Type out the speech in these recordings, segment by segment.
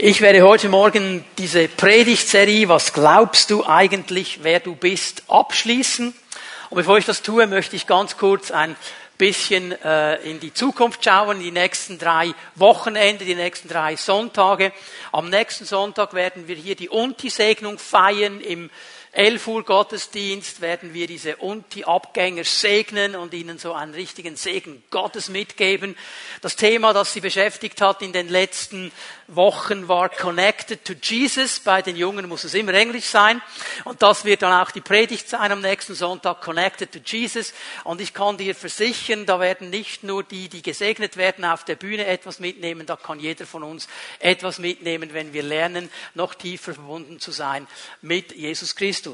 Ich werde heute Morgen diese Predigtserie, was glaubst du eigentlich, wer du bist, abschließen. Und bevor ich das tue, möchte ich ganz kurz ein bisschen äh, in die Zukunft schauen, die nächsten drei Wochenende, die nächsten drei Sonntage. Am nächsten Sonntag werden wir hier die Unti-Segnung feiern im 11 Uhr Gottesdienst werden wir diese Unti-Abgänger segnen und ihnen so einen richtigen Segen Gottes mitgeben. Das Thema, das sie beschäftigt hat in den letzten Wochen war Connected to Jesus. Bei den Jungen muss es immer Englisch sein. Und das wird dann auch die Predigt sein am nächsten Sonntag, Connected to Jesus. Und ich kann dir versichern, da werden nicht nur die, die gesegnet werden, auf der Bühne etwas mitnehmen, da kann jeder von uns etwas mitnehmen, wenn wir lernen, noch tiefer verbunden zu sein mit Jesus Christus.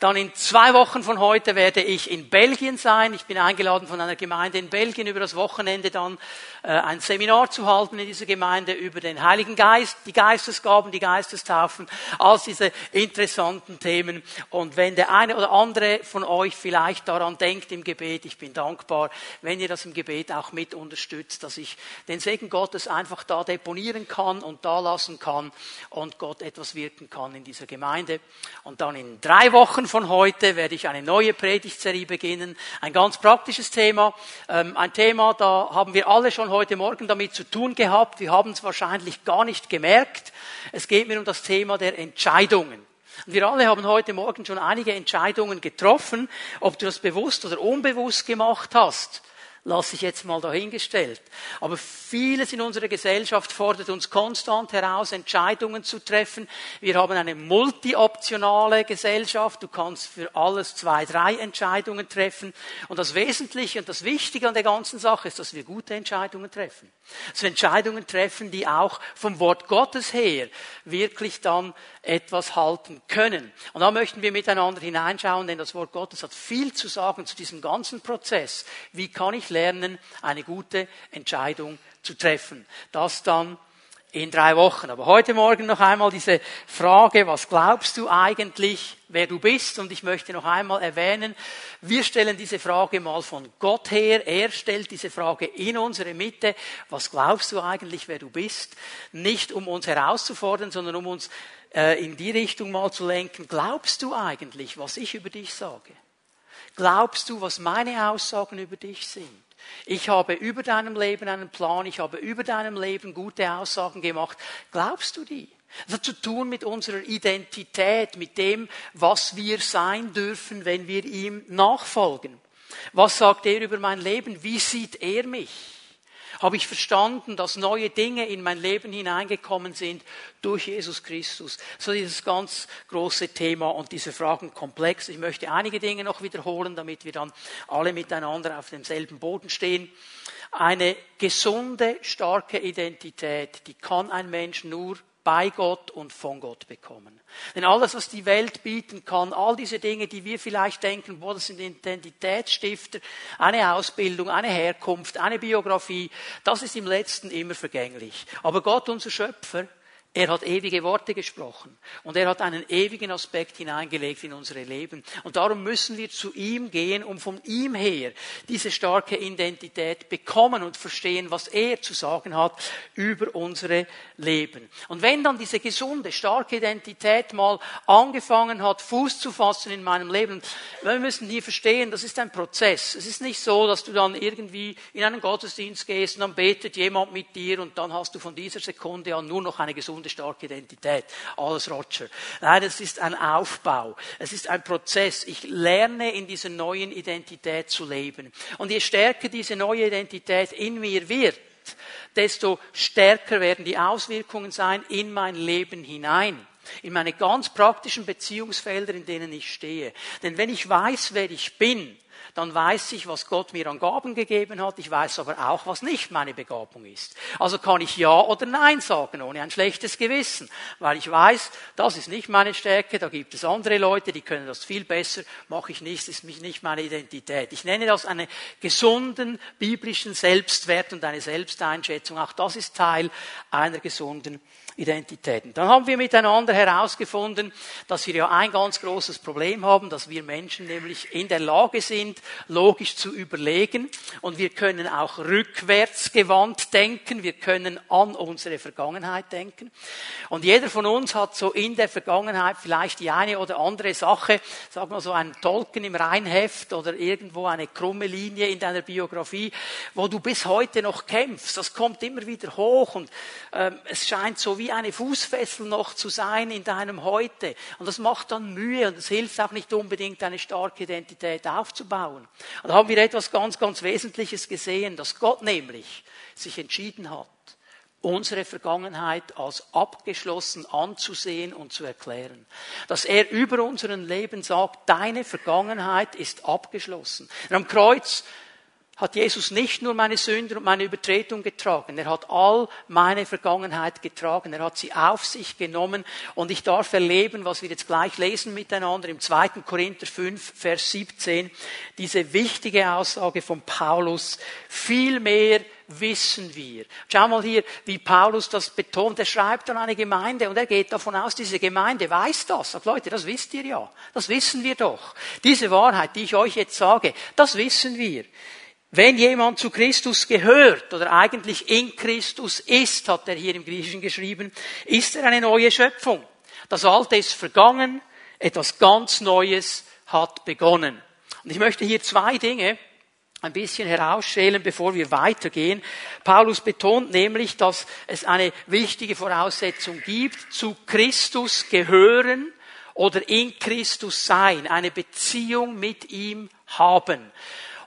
Dann in zwei Wochen von heute werde ich in Belgien sein. Ich bin eingeladen von einer Gemeinde in Belgien über das Wochenende dann äh, ein Seminar zu halten in dieser Gemeinde über den Heiligen Geist, die Geistesgaben, die Geistestaufen, all diese interessanten Themen. Und wenn der eine oder andere von euch vielleicht daran denkt im Gebet, ich bin dankbar, wenn ihr das im Gebet auch mit unterstützt, dass ich den Segen Gottes einfach da deponieren kann und da lassen kann und Gott etwas wirken kann in dieser Gemeinde. Und dann in drei Wochen von heute werde ich eine neue Predigtserie beginnen. Ein ganz praktisches Thema. Ähm, ein Thema, da haben wir alle schon heute Morgen damit zu tun gehabt. Wir haben es wahrscheinlich gar nicht gemerkt. Es geht mir um das Thema der Entscheidungen. Und wir alle haben heute Morgen schon einige Entscheidungen getroffen. Ob du das bewusst oder unbewusst gemacht hast, lasse ich jetzt mal dahingestellt. Aber vieles in unserer Gesellschaft fordert uns konstant heraus, Entscheidungen zu treffen. Wir haben eine multioptionale Gesellschaft. Du kannst für alles zwei, drei Entscheidungen treffen. Und das Wesentliche und das Wichtige an der ganzen Sache ist, dass wir gute Entscheidungen treffen. Dass wir Entscheidungen treffen, die auch vom Wort Gottes her wirklich dann etwas halten können. Und da möchten wir miteinander hineinschauen, denn das Wort Gottes hat viel zu sagen zu diesem ganzen Prozess. Wie kann ich lernen, eine gute Entscheidung zu treffen? Das dann in drei Wochen. Aber heute Morgen noch einmal diese Frage, was glaubst du eigentlich, wer du bist? Und ich möchte noch einmal erwähnen, wir stellen diese Frage mal von Gott her. Er stellt diese Frage in unsere Mitte. Was glaubst du eigentlich, wer du bist? Nicht um uns herauszufordern, sondern um uns äh, in die Richtung mal zu lenken. Glaubst du eigentlich, was ich über dich sage? Glaubst du, was meine Aussagen über dich sind? Ich habe über deinem Leben einen Plan, ich habe über deinem Leben gute Aussagen gemacht. Glaubst du die? Das hat zu tun mit unserer Identität, mit dem, was wir sein dürfen, wenn wir ihm nachfolgen. Was sagt er über mein Leben? Wie sieht er mich? Habe ich verstanden, dass neue Dinge in mein Leben hineingekommen sind durch Jesus Christus. So dieses ganz große Thema und diese Fragenkomplex. Ich möchte einige Dinge noch wiederholen, damit wir dann alle miteinander auf demselben Boden stehen. Eine gesunde, starke Identität, die kann ein Mensch nur bei Gott und von Gott bekommen. Denn alles, was die Welt bieten kann, all diese Dinge, die wir vielleicht denken, boah, das sind Identitätsstifter, eine Ausbildung, eine Herkunft, eine Biografie, das ist im letzten immer vergänglich. Aber Gott, unser Schöpfer, er hat ewige Worte gesprochen und er hat einen ewigen Aspekt hineingelegt in unsere Leben. Und darum müssen wir zu ihm gehen, um von ihm her diese starke Identität bekommen und verstehen, was er zu sagen hat über unsere Leben. Und wenn dann diese gesunde, starke Identität mal angefangen hat, Fuß zu fassen in meinem Leben, wir müssen hier verstehen, das ist ein Prozess. Es ist nicht so, dass du dann irgendwie in einen Gottesdienst gehst und dann betet jemand mit dir und dann hast du von dieser Sekunde an nur noch eine gesunde gesunde, starke Identität. Alles Roger. Nein, es ist ein Aufbau. Es ist ein Prozess. Ich lerne in dieser neuen Identität zu leben. Und je stärker diese neue Identität in mir wird, desto stärker werden die Auswirkungen sein in mein Leben hinein in meine ganz praktischen Beziehungsfelder, in denen ich stehe. Denn wenn ich weiß, wer ich bin, dann weiß ich, was Gott mir an Gaben gegeben hat. Ich weiß aber auch, was nicht meine Begabung ist. Also kann ich Ja oder Nein sagen, ohne ein schlechtes Gewissen. Weil ich weiß, das ist nicht meine Stärke, da gibt es andere Leute, die können das viel besser, mache ich nicht, ist nicht meine Identität. Ich nenne das einen gesunden biblischen Selbstwert und eine Selbsteinschätzung. Auch das ist Teil einer gesunden Identitäten. Dann haben wir miteinander herausgefunden, dass wir ja ein ganz großes Problem haben, dass wir Menschen nämlich in der Lage sind, logisch zu überlegen und wir können auch rückwärts gewandt denken, wir können an unsere Vergangenheit denken. Und jeder von uns hat so in der Vergangenheit vielleicht die eine oder andere Sache, sag mal so ein Tolken im Reinheft oder irgendwo eine krumme Linie in deiner Biografie, wo du bis heute noch kämpfst. Das kommt immer wieder hoch und ähm, es scheint so wie eine Fußfessel noch zu sein in deinem Heute. Und das macht dann Mühe und es hilft auch nicht unbedingt, eine starke Identität aufzubauen. Und da haben wir etwas ganz, ganz Wesentliches gesehen, dass Gott nämlich sich entschieden hat, unsere Vergangenheit als abgeschlossen anzusehen und zu erklären. Dass er über unseren Leben sagt, deine Vergangenheit ist abgeschlossen. Und am Kreuz hat Jesus nicht nur meine Sünder und meine Übertretung getragen, er hat all meine Vergangenheit getragen, er hat sie auf sich genommen und ich darf erleben, was wir jetzt gleich lesen miteinander im 2. Korinther 5, Vers 17, diese wichtige Aussage von Paulus, viel mehr wissen wir. Schau mal hier, wie Paulus das betont. Er schreibt an eine Gemeinde und er geht davon aus, diese Gemeinde weiß das. Sagt, Leute, das wisst ihr ja. Das wissen wir doch. Diese Wahrheit, die ich euch jetzt sage, das wissen wir. Wenn jemand zu Christus gehört oder eigentlich in Christus ist, hat er hier im Griechischen geschrieben, ist er eine neue Schöpfung. Das Alte ist vergangen, etwas ganz Neues hat begonnen. Und ich möchte hier zwei Dinge ein bisschen herausschälen, bevor wir weitergehen. Paulus betont nämlich, dass es eine wichtige Voraussetzung gibt, zu Christus gehören oder in Christus sein, eine Beziehung mit ihm haben.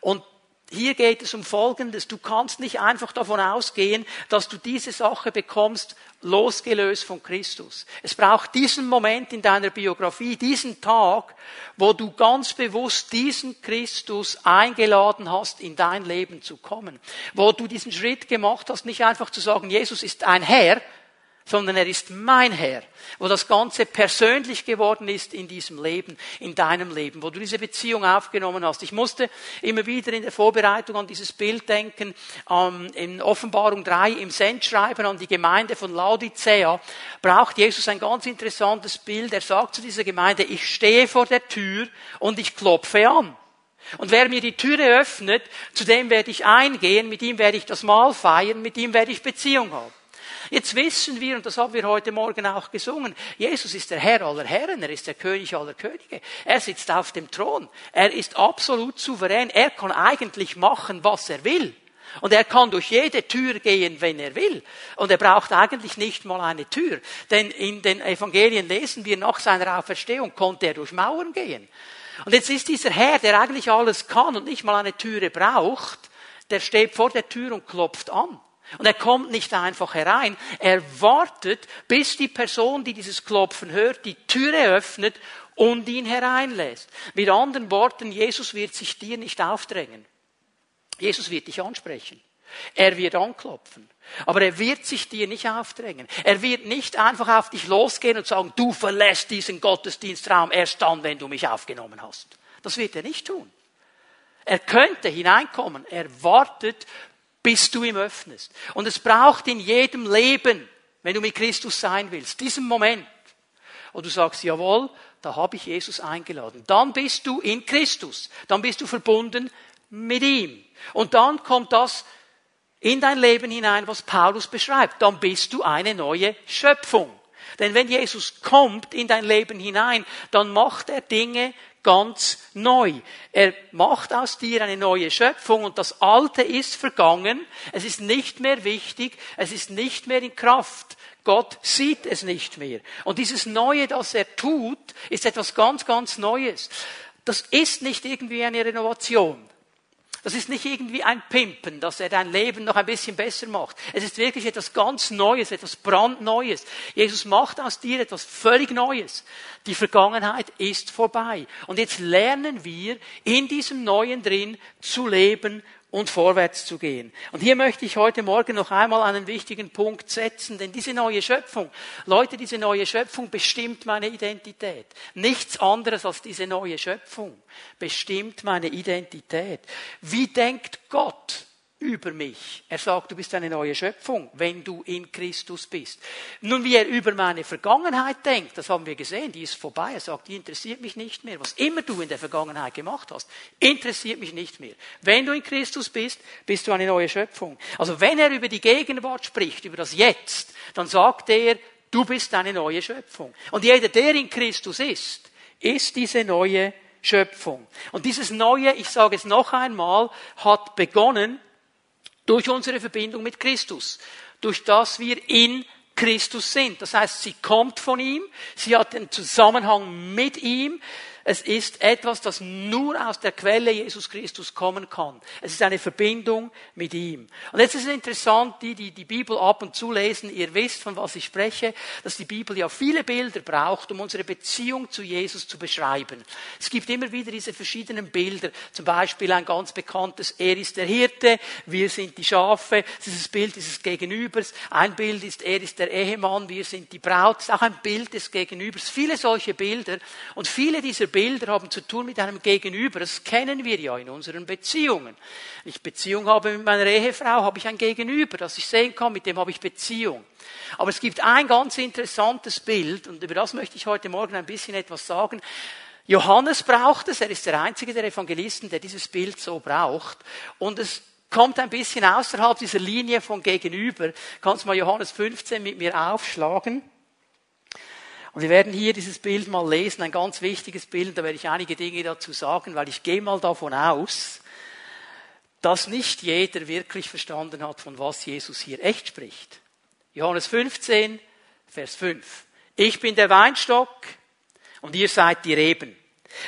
Und hier geht es um Folgendes. Du kannst nicht einfach davon ausgehen, dass du diese Sache bekommst, losgelöst von Christus. Es braucht diesen Moment in deiner Biografie, diesen Tag, wo du ganz bewusst diesen Christus eingeladen hast, in dein Leben zu kommen. Wo du diesen Schritt gemacht hast, nicht einfach zu sagen, Jesus ist ein Herr, sondern er ist mein Herr, wo das Ganze persönlich geworden ist in diesem Leben, in deinem Leben, wo du diese Beziehung aufgenommen hast. Ich musste immer wieder in der Vorbereitung an dieses Bild denken, in Offenbarung 3 im Sendschreiben an die Gemeinde von Laodicea, braucht Jesus ein ganz interessantes Bild. Er sagt zu dieser Gemeinde, ich stehe vor der Tür und ich klopfe an. Und wer mir die Türe öffnet, zu dem werde ich eingehen, mit ihm werde ich das Mahl feiern, mit ihm werde ich Beziehung haben. Jetzt wissen wir, und das haben wir heute Morgen auch gesungen, Jesus ist der Herr aller Herren, er ist der König aller Könige. Er sitzt auf dem Thron. Er ist absolut souverän. Er kann eigentlich machen, was er will. Und er kann durch jede Tür gehen, wenn er will. Und er braucht eigentlich nicht mal eine Tür. Denn in den Evangelien lesen wir, nach seiner Auferstehung konnte er durch Mauern gehen. Und jetzt ist dieser Herr, der eigentlich alles kann und nicht mal eine Türe braucht, der steht vor der Tür und klopft an. Und er kommt nicht einfach herein, er wartet, bis die Person, die dieses Klopfen hört, die Türe öffnet und ihn hereinlässt. Mit anderen Worten, Jesus wird sich dir nicht aufdrängen. Jesus wird dich ansprechen. Er wird anklopfen. Aber er wird sich dir nicht aufdrängen. Er wird nicht einfach auf dich losgehen und sagen, du verlässt diesen Gottesdienstraum erst dann, wenn du mich aufgenommen hast. Das wird er nicht tun. Er könnte hineinkommen. Er wartet, bis du ihm öffnest. Und es braucht in jedem Leben, wenn du mit Christus sein willst, diesen Moment, wo du sagst, jawohl, da habe ich Jesus eingeladen. Dann bist du in Christus. Dann bist du verbunden mit ihm. Und dann kommt das in dein Leben hinein, was Paulus beschreibt. Dann bist du eine neue Schöpfung. Denn wenn Jesus kommt in dein Leben hinein, dann macht er Dinge ganz neu. Er macht aus dir eine neue Schöpfung und das Alte ist vergangen. Es ist nicht mehr wichtig. Es ist nicht mehr in Kraft. Gott sieht es nicht mehr. Und dieses Neue, das er tut, ist etwas ganz, ganz Neues. Das ist nicht irgendwie eine Renovation. Das ist nicht irgendwie ein Pimpen, dass er dein Leben noch ein bisschen besser macht. Es ist wirklich etwas ganz Neues, etwas brandneues. Jesus macht aus dir etwas völlig Neues. Die Vergangenheit ist vorbei. Und jetzt lernen wir in diesem Neuen drin zu leben und vorwärts zu gehen. Und hier möchte ich heute Morgen noch einmal einen wichtigen Punkt setzen, denn diese neue Schöpfung, Leute, diese neue Schöpfung bestimmt meine Identität. Nichts anderes als diese neue Schöpfung bestimmt meine Identität. Wie denkt Gott über mich. Er sagt, du bist eine neue Schöpfung, wenn du in Christus bist. Nun, wie er über meine Vergangenheit denkt, das haben wir gesehen, die ist vorbei. Er sagt, die interessiert mich nicht mehr. Was immer du in der Vergangenheit gemacht hast, interessiert mich nicht mehr. Wenn du in Christus bist, bist du eine neue Schöpfung. Also wenn er über die Gegenwart spricht, über das Jetzt, dann sagt er, du bist eine neue Schöpfung. Und jeder, der in Christus ist, ist diese neue Schöpfung. Und dieses Neue, ich sage es noch einmal, hat begonnen durch unsere Verbindung mit Christus. Durch das wir in Christus sind. Das heißt, sie kommt von ihm, sie hat den Zusammenhang mit ihm, es ist etwas, das nur aus der Quelle Jesus Christus kommen kann. Es ist eine Verbindung mit ihm. Und jetzt ist es interessant, die, die die Bibel ab und zu lesen, ihr wisst, von was ich spreche, dass die Bibel ja viele Bilder braucht, um unsere Beziehung zu Jesus zu beschreiben. Es gibt immer wieder diese verschiedenen Bilder. Zum Beispiel ein ganz bekanntes, er ist der Hirte, wir sind die Schafe. Das Bild dieses Gegenübers. Ein Bild ist, er ist der Ehemann, wir sind die Braut. Das ist auch ein Bild des Gegenübers. Viele solche Bilder. Und viele dieser Bilder haben zu tun mit einem Gegenüber. Das kennen wir ja in unseren Beziehungen. Wenn ich Beziehung habe mit meiner Ehefrau, habe ich ein Gegenüber, das ich sehen kann, mit dem habe ich Beziehung. Aber es gibt ein ganz interessantes Bild, und über das möchte ich heute Morgen ein bisschen etwas sagen. Johannes braucht es, er ist der einzige der Evangelisten, der dieses Bild so braucht. Und es kommt ein bisschen außerhalb dieser Linie von gegenüber. Kannst du mal Johannes 15 mit mir aufschlagen? Und wir werden hier dieses Bild mal lesen, ein ganz wichtiges Bild, da werde ich einige Dinge dazu sagen, weil ich gehe mal davon aus, dass nicht jeder wirklich verstanden hat, von was Jesus hier echt spricht. Johannes 15, Vers 5. Ich bin der Weinstock und ihr seid die Reben.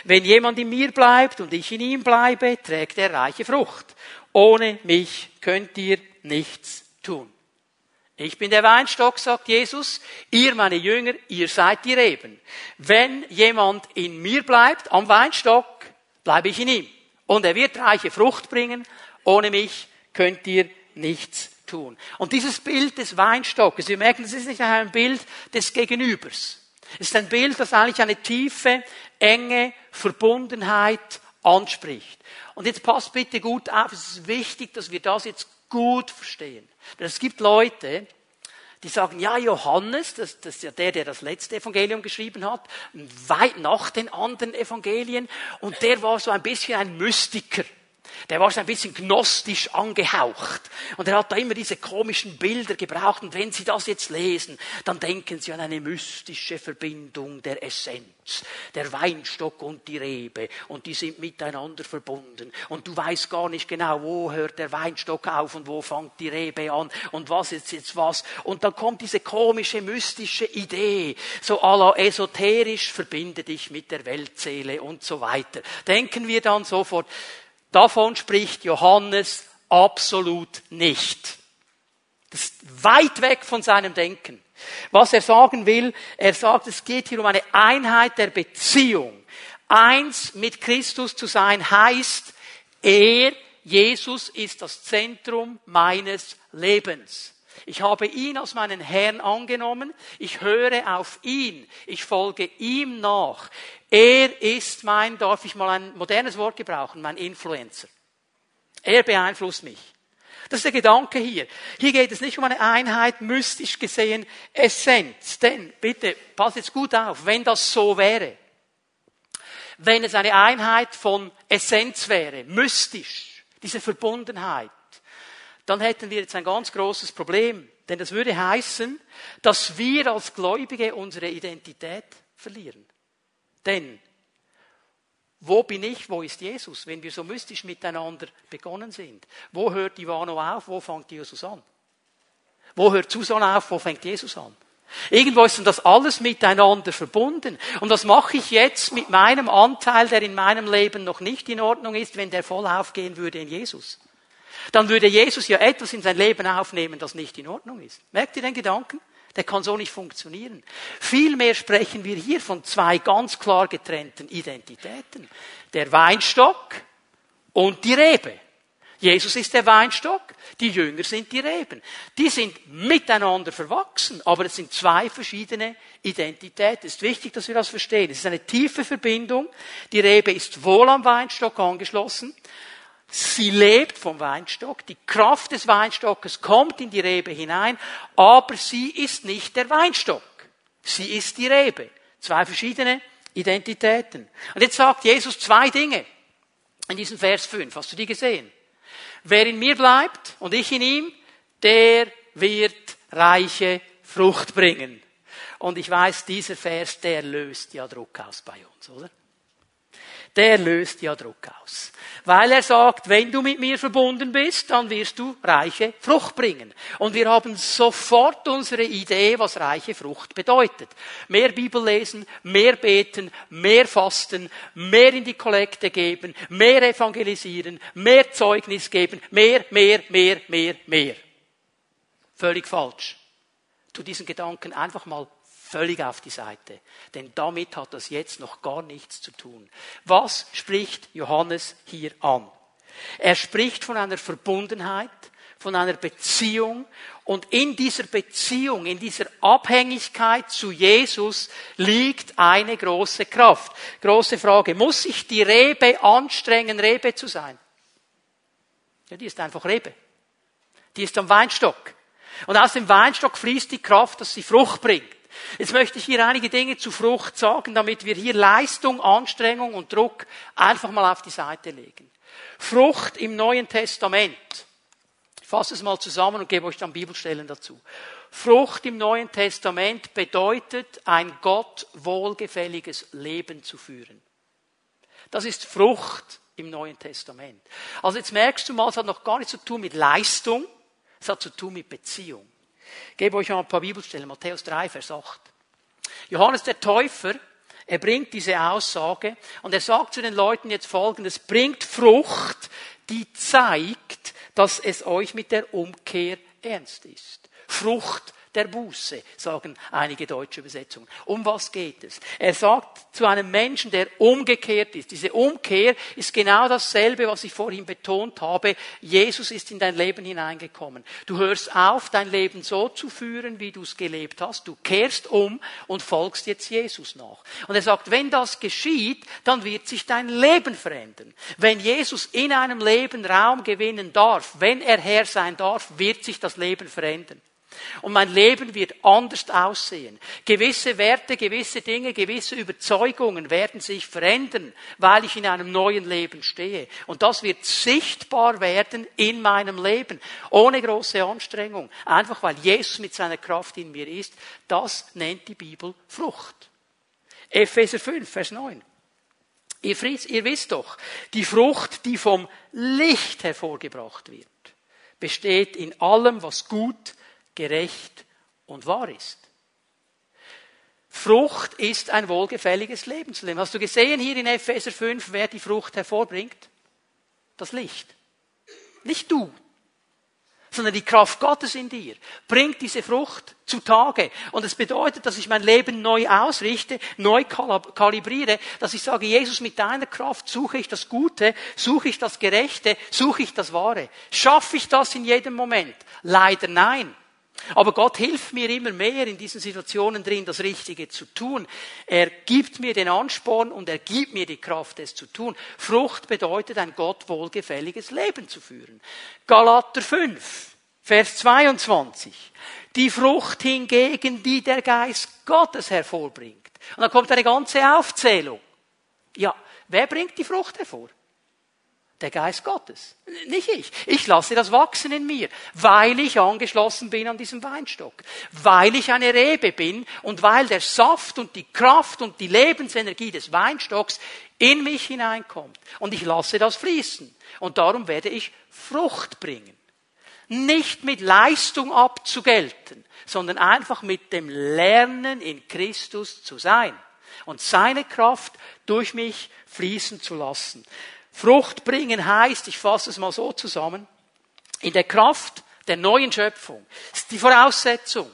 Wenn jemand in mir bleibt und ich in ihm bleibe, trägt er reiche Frucht. Ohne mich könnt ihr nichts tun. Ich bin der Weinstock, sagt Jesus. Ihr, meine Jünger, ihr seid die Reben. Wenn jemand in mir bleibt, am Weinstock, bleibe ich in ihm. Und er wird reiche Frucht bringen. Ohne mich könnt ihr nichts tun. Und dieses Bild des Weinstockes, wir merken, das ist nicht ein Bild des Gegenübers. Es ist ein Bild, das eigentlich eine tiefe, enge Verbundenheit anspricht. Und jetzt passt bitte gut auf, es ist wichtig, dass wir das jetzt gut verstehen. Denn es gibt Leute, die sagen, ja, Johannes, das, das ist ja der, der das letzte Evangelium geschrieben hat, weit nach den anderen Evangelien, und der war so ein bisschen ein Mystiker. Der war so ein bisschen gnostisch angehaucht. Und er hat da immer diese komischen Bilder gebraucht. Und wenn Sie das jetzt lesen, dann denken Sie an eine mystische Verbindung der Essenz. Der Weinstock und die Rebe. Und die sind miteinander verbunden. Und du weißt gar nicht genau, wo hört der Weinstock auf und wo fängt die Rebe an und was ist jetzt was. Und dann kommt diese komische, mystische Idee. So à la esoterisch, verbinde dich mit der Weltseele und so weiter. Denken wir dann sofort, Davon spricht Johannes absolut nicht. Das ist weit weg von seinem Denken. Was er sagen will, er sagt, es geht hier um eine Einheit der Beziehung. Eins mit Christus zu sein heißt, er, Jesus, ist das Zentrum meines Lebens. Ich habe ihn als meinen Herrn angenommen. Ich höre auf ihn. Ich folge ihm nach. Er ist mein, darf ich mal ein modernes Wort gebrauchen, mein Influencer. Er beeinflusst mich. Das ist der Gedanke hier. Hier geht es nicht um eine Einheit, mystisch gesehen, Essenz. Denn, bitte, pass jetzt gut auf, wenn das so wäre, wenn es eine Einheit von Essenz wäre, mystisch, diese Verbundenheit, dann hätten wir jetzt ein ganz großes Problem. Denn das würde heißen, dass wir als Gläubige unsere Identität verlieren. Denn wo bin ich, wo ist Jesus, wenn wir so mystisch miteinander begonnen sind? Wo hört Ivano auf, wo fängt Jesus an? Wo hört Susanne auf, wo fängt Jesus an? Irgendwo ist denn das alles miteinander verbunden. Und was mache ich jetzt mit meinem Anteil, der in meinem Leben noch nicht in Ordnung ist, wenn der voll aufgehen würde in Jesus? Dann würde Jesus ja etwas in sein Leben aufnehmen, das nicht in Ordnung ist. Merkt ihr den Gedanken? Der kann so nicht funktionieren. Vielmehr sprechen wir hier von zwei ganz klar getrennten Identitäten. Der Weinstock und die Rebe. Jesus ist der Weinstock, die Jünger sind die Reben. Die sind miteinander verwachsen, aber es sind zwei verschiedene Identitäten. Es ist wichtig, dass wir das verstehen. Es ist eine tiefe Verbindung. Die Rebe ist wohl am Weinstock angeschlossen. Sie lebt vom Weinstock, die Kraft des Weinstockes kommt in die Rebe hinein, aber sie ist nicht der Weinstock. Sie ist die Rebe. Zwei verschiedene Identitäten. Und jetzt sagt Jesus zwei Dinge in diesem Vers 5. Hast du die gesehen? Wer in mir bleibt und ich in ihm, der wird reiche Frucht bringen. Und ich weiß, dieser Vers, der löst ja Druck aus bei uns, oder? Der löst ja Druck aus. Weil er sagt, wenn du mit mir verbunden bist, dann wirst du reiche Frucht bringen. Und wir haben sofort unsere Idee, was reiche Frucht bedeutet. Mehr Bibel lesen, mehr beten, mehr fasten, mehr in die Kollekte geben, mehr evangelisieren, mehr Zeugnis geben, mehr, mehr, mehr, mehr, mehr. Völlig falsch. Tu diesen Gedanken einfach mal völlig auf die Seite. Denn damit hat das jetzt noch gar nichts zu tun. Was spricht Johannes hier an? Er spricht von einer Verbundenheit, von einer Beziehung und in dieser Beziehung, in dieser Abhängigkeit zu Jesus liegt eine große Kraft. Große Frage, muss sich die Rebe anstrengen, Rebe zu sein? Ja, die ist einfach Rebe. Die ist am Weinstock. Und aus dem Weinstock fließt die Kraft, dass sie Frucht bringt. Jetzt möchte ich hier einige Dinge zu Frucht sagen, damit wir hier Leistung, Anstrengung und Druck einfach mal auf die Seite legen. Frucht im Neuen Testament. Ich fasse es mal zusammen und gebe euch dann Bibelstellen dazu. Frucht im Neuen Testament bedeutet, ein Gott wohlgefälliges Leben zu führen. Das ist Frucht im Neuen Testament. Also jetzt merkst du mal, es hat noch gar nichts zu tun mit Leistung, es hat zu tun mit Beziehung. Ich gebe euch ein paar Bibelstellen. Matthäus 3, Vers 8. Johannes der Täufer, er bringt diese Aussage und er sagt zu den Leuten jetzt folgendes, bringt Frucht, die zeigt, dass es euch mit der Umkehr ernst ist. Frucht der Buße, sagen einige deutsche Übersetzungen. Um was geht es? Er sagt zu einem Menschen, der umgekehrt ist. Diese Umkehr ist genau dasselbe, was ich vorhin betont habe. Jesus ist in dein Leben hineingekommen. Du hörst auf, dein Leben so zu führen, wie du es gelebt hast. Du kehrst um und folgst jetzt Jesus nach. Und er sagt, wenn das geschieht, dann wird sich dein Leben verändern. Wenn Jesus in einem Leben Raum gewinnen darf, wenn er Herr sein darf, wird sich das Leben verändern. Und mein Leben wird anders aussehen. Gewisse Werte, gewisse Dinge, gewisse Überzeugungen werden sich verändern, weil ich in einem neuen Leben stehe. Und das wird sichtbar werden in meinem Leben, ohne große Anstrengung. Einfach weil Jesus mit seiner Kraft in mir ist. Das nennt die Bibel Frucht. Epheser 5, Vers 9. Ihr, ihr wisst doch, die Frucht, die vom Licht hervorgebracht wird, besteht in allem, was gut, gerecht und wahr ist. Frucht ist ein wohlgefälliges Lebensleben. Hast du gesehen hier in Epheser 5, wer die Frucht hervorbringt? Das Licht. Nicht du, sondern die Kraft Gottes in dir bringt diese Frucht zutage. Und es bedeutet, dass ich mein Leben neu ausrichte, neu kalibriere, dass ich sage, Jesus, mit deiner Kraft suche ich das Gute, suche ich das Gerechte, suche ich das Wahre. Schaffe ich das in jedem Moment? Leider nein. Aber Gott hilft mir immer mehr in diesen Situationen drin, das Richtige zu tun. Er gibt mir den Ansporn und er gibt mir die Kraft, es zu tun. Frucht bedeutet, ein Gott wohlgefälliges Leben zu führen. Galater 5, Vers 22. Die Frucht hingegen, die der Geist Gottes hervorbringt. Und dann kommt eine ganze Aufzählung. Ja, wer bringt die Frucht hervor? Der Geist Gottes. Nicht ich. Ich lasse das wachsen in mir, weil ich angeschlossen bin an diesem Weinstock, weil ich eine Rebe bin und weil der Saft und die Kraft und die Lebensenergie des Weinstocks in mich hineinkommt. Und ich lasse das fließen. Und darum werde ich Frucht bringen. Nicht mit Leistung abzugelten, sondern einfach mit dem Lernen in Christus zu sein und seine Kraft durch mich fließen zu lassen. Frucht bringen heißt, ich fasse es mal so zusammen, in der Kraft der neuen Schöpfung ist die Voraussetzung.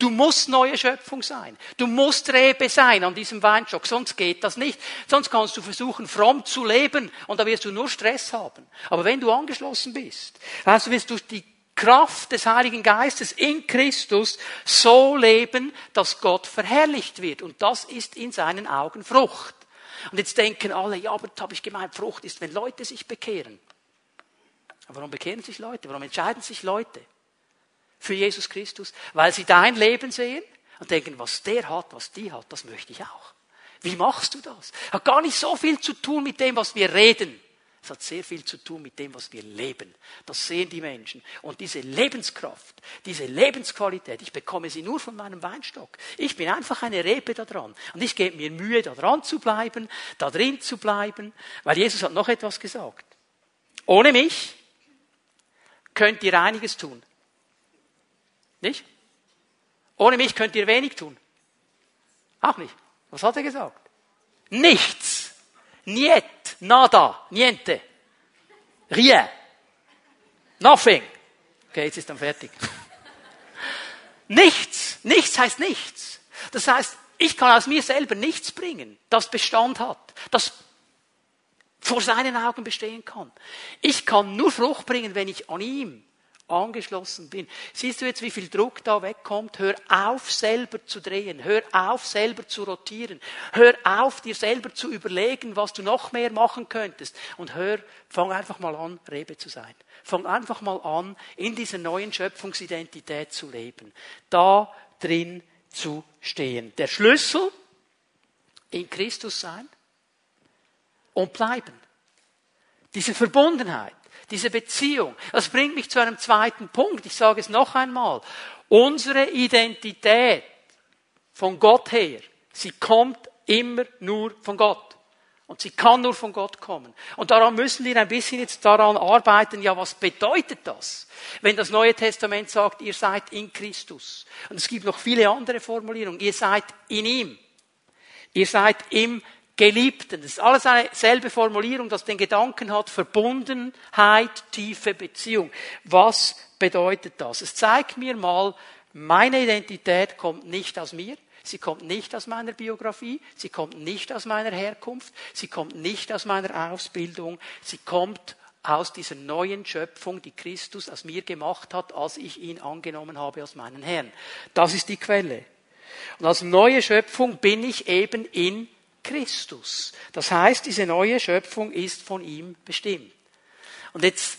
Du musst neue Schöpfung sein. Du musst Rebe sein an diesem Weinstock, sonst geht das nicht. Sonst kannst du versuchen, fromm zu leben und da wirst du nur Stress haben. Aber wenn du angeschlossen bist, weißt du, wirst du die Kraft des Heiligen Geistes in Christus so leben, dass Gott verherrlicht wird. Und das ist in seinen Augen Frucht. Und jetzt denken alle, ja, aber das habe ich gemeint, Frucht ist, wenn Leute sich bekehren. Warum bekehren sich Leute? Warum entscheiden sich Leute für Jesus Christus? Weil sie dein Leben sehen und denken, was der hat, was die hat, das möchte ich auch. Wie machst du das? Hat gar nicht so viel zu tun mit dem, was wir reden. Es hat sehr viel zu tun mit dem, was wir leben. Das sehen die Menschen. Und diese Lebenskraft, diese Lebensqualität, ich bekomme sie nur von meinem Weinstock. Ich bin einfach eine Rebe da dran. Und ich gebe mir Mühe, da dran zu bleiben, da drin zu bleiben, weil Jesus hat noch etwas gesagt. Ohne mich könnt ihr einiges tun. Nicht? Ohne mich könnt ihr wenig tun. Auch nicht. Was hat er gesagt? Nichts. Niet. Nada. Niente. Rien. Nothing. Okay, jetzt ist dann fertig. nichts. Nichts heißt nichts. Das heißt, ich kann aus mir selber nichts bringen, das Bestand hat, das vor seinen Augen bestehen kann. Ich kann nur Frucht bringen, wenn ich an ihm angeschlossen bin. Siehst du jetzt, wie viel Druck da wegkommt? Hör auf, selber zu drehen. Hör auf, selber zu rotieren. Hör auf, dir selber zu überlegen, was du noch mehr machen könntest. Und hör, fang einfach mal an, Rebe zu sein. Fang einfach mal an, in dieser neuen Schöpfungsidentität zu leben. Da drin zu stehen. Der Schlüssel, in Christus sein und bleiben. Diese Verbundenheit diese Beziehung. Das bringt mich zu einem zweiten Punkt. Ich sage es noch einmal. Unsere Identität von Gott her, sie kommt immer nur von Gott. Und sie kann nur von Gott kommen. Und daran müssen wir ein bisschen jetzt daran arbeiten, ja, was bedeutet das? Wenn das Neue Testament sagt, ihr seid in Christus. Und es gibt noch viele andere Formulierungen. Ihr seid in ihm. Ihr seid im Geliebten. Das ist alles eine selbe Formulierung, das den Gedanken hat, Verbundenheit, tiefe Beziehung. Was bedeutet das? Es zeigt mir mal, meine Identität kommt nicht aus mir, sie kommt nicht aus meiner Biografie, sie kommt nicht aus meiner Herkunft, sie kommt nicht aus meiner Ausbildung, sie kommt aus dieser neuen Schöpfung, die Christus aus mir gemacht hat, als ich ihn angenommen habe als meinen Herrn. Das ist die Quelle. Und als neue Schöpfung bin ich eben in Christus. Das heißt, diese neue Schöpfung ist von ihm bestimmt. Und jetzt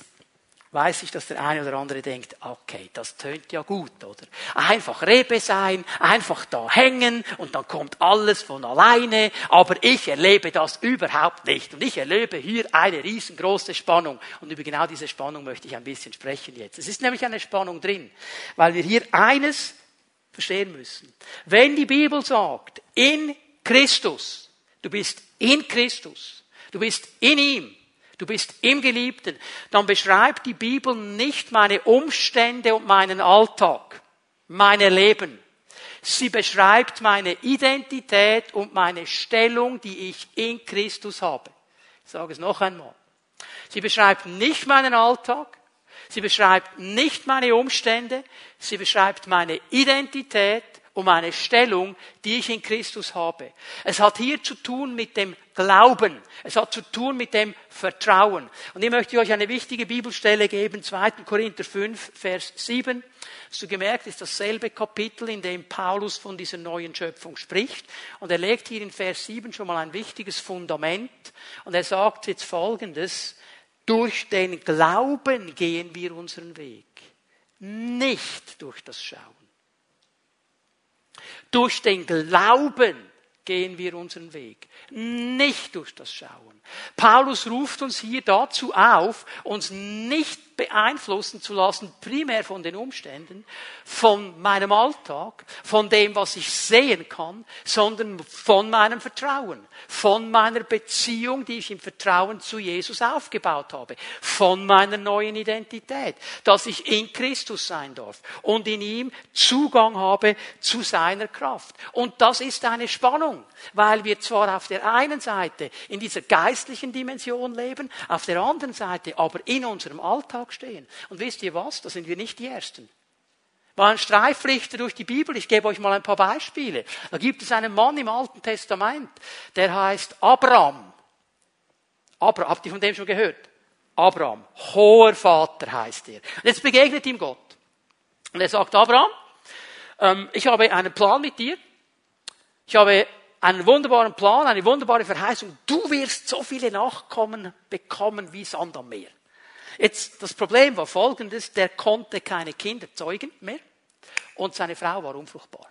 weiß ich, dass der eine oder andere denkt, okay, das tönt ja gut, oder? Einfach Rebe sein, einfach da hängen und dann kommt alles von alleine, aber ich erlebe das überhaupt nicht. Und ich erlebe hier eine riesengroße Spannung. Und über genau diese Spannung möchte ich ein bisschen sprechen jetzt. Es ist nämlich eine Spannung drin, weil wir hier eines verstehen müssen. Wenn die Bibel sagt, in Christus, Du bist in Christus. Du bist in ihm. Du bist im Geliebten. Dann beschreibt die Bibel nicht meine Umstände und meinen Alltag, meine Leben. Sie beschreibt meine Identität und meine Stellung, die ich in Christus habe. Ich sage es noch einmal. Sie beschreibt nicht meinen Alltag. Sie beschreibt nicht meine Umstände. Sie beschreibt meine Identität um eine Stellung, die ich in Christus habe. Es hat hier zu tun mit dem Glauben. Es hat zu tun mit dem Vertrauen. Und hier möchte ich euch eine wichtige Bibelstelle geben, 2. Korinther 5, Vers 7. Hast du gemerkt, ist dasselbe Kapitel, in dem Paulus von dieser neuen Schöpfung spricht. Und er legt hier in Vers 7 schon mal ein wichtiges Fundament. Und er sagt jetzt Folgendes. Durch den Glauben gehen wir unseren Weg. Nicht durch das Schauen. Durch den Glauben gehen wir unseren Weg, nicht durch das Schauen. Paulus ruft uns hier dazu auf, uns nicht beeinflussen zu lassen, primär von den Umständen, von meinem Alltag, von dem, was ich sehen kann, sondern von meinem Vertrauen, von meiner Beziehung, die ich im Vertrauen zu Jesus aufgebaut habe, von meiner neuen Identität, dass ich in Christus sein darf und in ihm Zugang habe zu seiner Kraft. Und das ist eine Spannung, weil wir zwar auf der einen Seite in dieser geistlichen Dimension leben, auf der anderen Seite aber in unserem Alltag stehen. Und wisst ihr was? Da sind wir nicht die Ersten. Mal ein Streiflichter durch die Bibel. Ich gebe euch mal ein paar Beispiele. Da gibt es einen Mann im Alten Testament, der heißt Abraham. Abraham, habt ihr von dem schon gehört? Abraham, hoher Vater heißt er. Und jetzt begegnet ihm Gott. Und er sagt, Abraham, ähm, ich habe einen Plan mit dir. Ich habe einen wunderbaren Plan, eine wunderbare Verheißung. Du wirst so viele Nachkommen bekommen wie Sand am Meer. Jetzt, das Problem war folgendes, der konnte keine Kinder zeugen mehr und seine Frau war unfruchtbar.